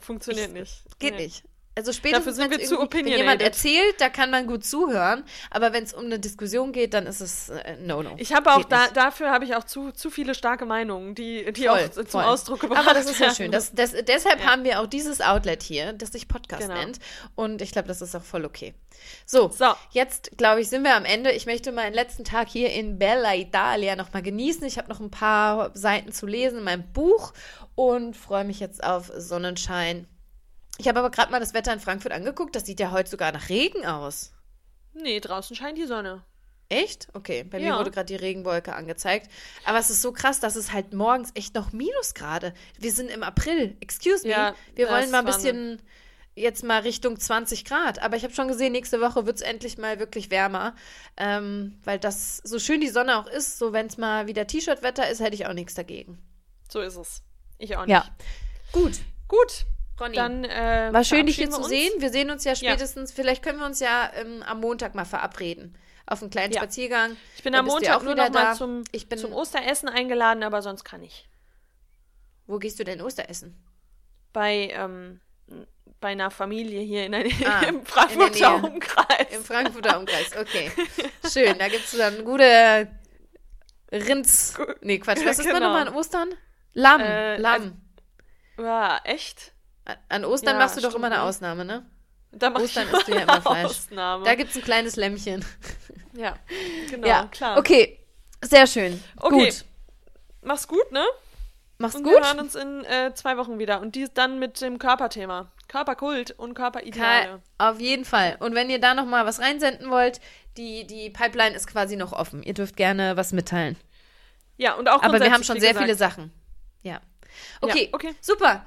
Funktioniert ich- nicht. Geht Nee. nicht. Also spätestens, sind wenn's wir zu wenn jemand erzählt, da kann man gut zuhören, aber wenn es um eine Diskussion geht, dann ist es äh, no-no. Ich habe auch da, dafür habe ich auch zu, zu viele starke Meinungen, die, die Voll, auch zum voll. Ausdruck gebracht Aber das ist ja werden. schön. Das, das, deshalb Ja. haben wir auch dieses Outlet hier, das sich Podcast Genau. nennt. Und ich glaube, das ist auch voll okay. So, So. jetzt glaube ich, sind wir am Ende. Ich möchte meinen letzten Tag hier in Bella Italia nochmal genießen. Ich habe noch ein paar Seiten zu lesen in meinem Buch und freue mich jetzt auf Sonnenschein. Ich habe aber gerade mal das Wetter in Frankfurt angeguckt. Das sieht ja heute sogar nach Regen aus. Nee, draußen scheint die Sonne. Echt? Okay, bei mir Ja. wurde gerade die Regenwolke angezeigt. Aber es ist so krass, dass es halt morgens echt noch Minusgrade. Wir sind im April. Excuse me. Ja, Wir wollen mal ein bisschen jetzt mal Richtung 20 Grad. Aber ich habe schon gesehen, nächste Woche wird es endlich mal wirklich wärmer. Ähm, weil das, so schön die Sonne auch ist, so wenn es mal wieder T-Shirt-Wetter ist, hätte ich auch nichts dagegen. So ist es. Ich auch nicht. Ja. Gut. Gut. Ronny. Dann äh, War schön, dich hier zu sehen. Wir sehen uns ja Ja. spätestens, vielleicht können wir uns ja ähm, am Montag mal verabreden. Auf einen kleinen Ja. Spaziergang. Ich bin Da am Montag auch nur wieder noch mal da. zum, Ich bin- zum Osteressen eingeladen, aber sonst kann ich. Wo gehst du denn Osteressen? Bei, ähm, bei einer Familie hier in der, Ah, im in Frankfurter Nähe. Umkreis. Im Frankfurter Umkreis, okay. (laughs) Schön, da gibt es dann gute Rinds. Nee, Quatsch, was ist da Genau. nochmal an Ostern? Lamm, Äh, Lamm. Ja, echt? An Ostern ja, machst du doch immer eine ne? Ausnahme, ne? Da mach Ostern ich isst du ja immer Fleisch. Ausnahme. Da gibt es ein kleines Lämmchen. ja, (laughs) genau, ja, klar. Okay, sehr schön. Okay. Gut. Mach's gut, ne? Mach's Und gut. wir hören uns in äh, zwei Wochen wieder. Und dies dann mit dem Körperthema. Körperkult und Körperideale. Auf jeden Fall. Und wenn ihr da noch mal was reinsenden wollt, die, die Pipeline ist quasi noch offen. Ihr dürft gerne was mitteilen. Ja, und auch Aber wir haben schon sehr gesagt. viele Sachen. Ja. Okay, okay. super.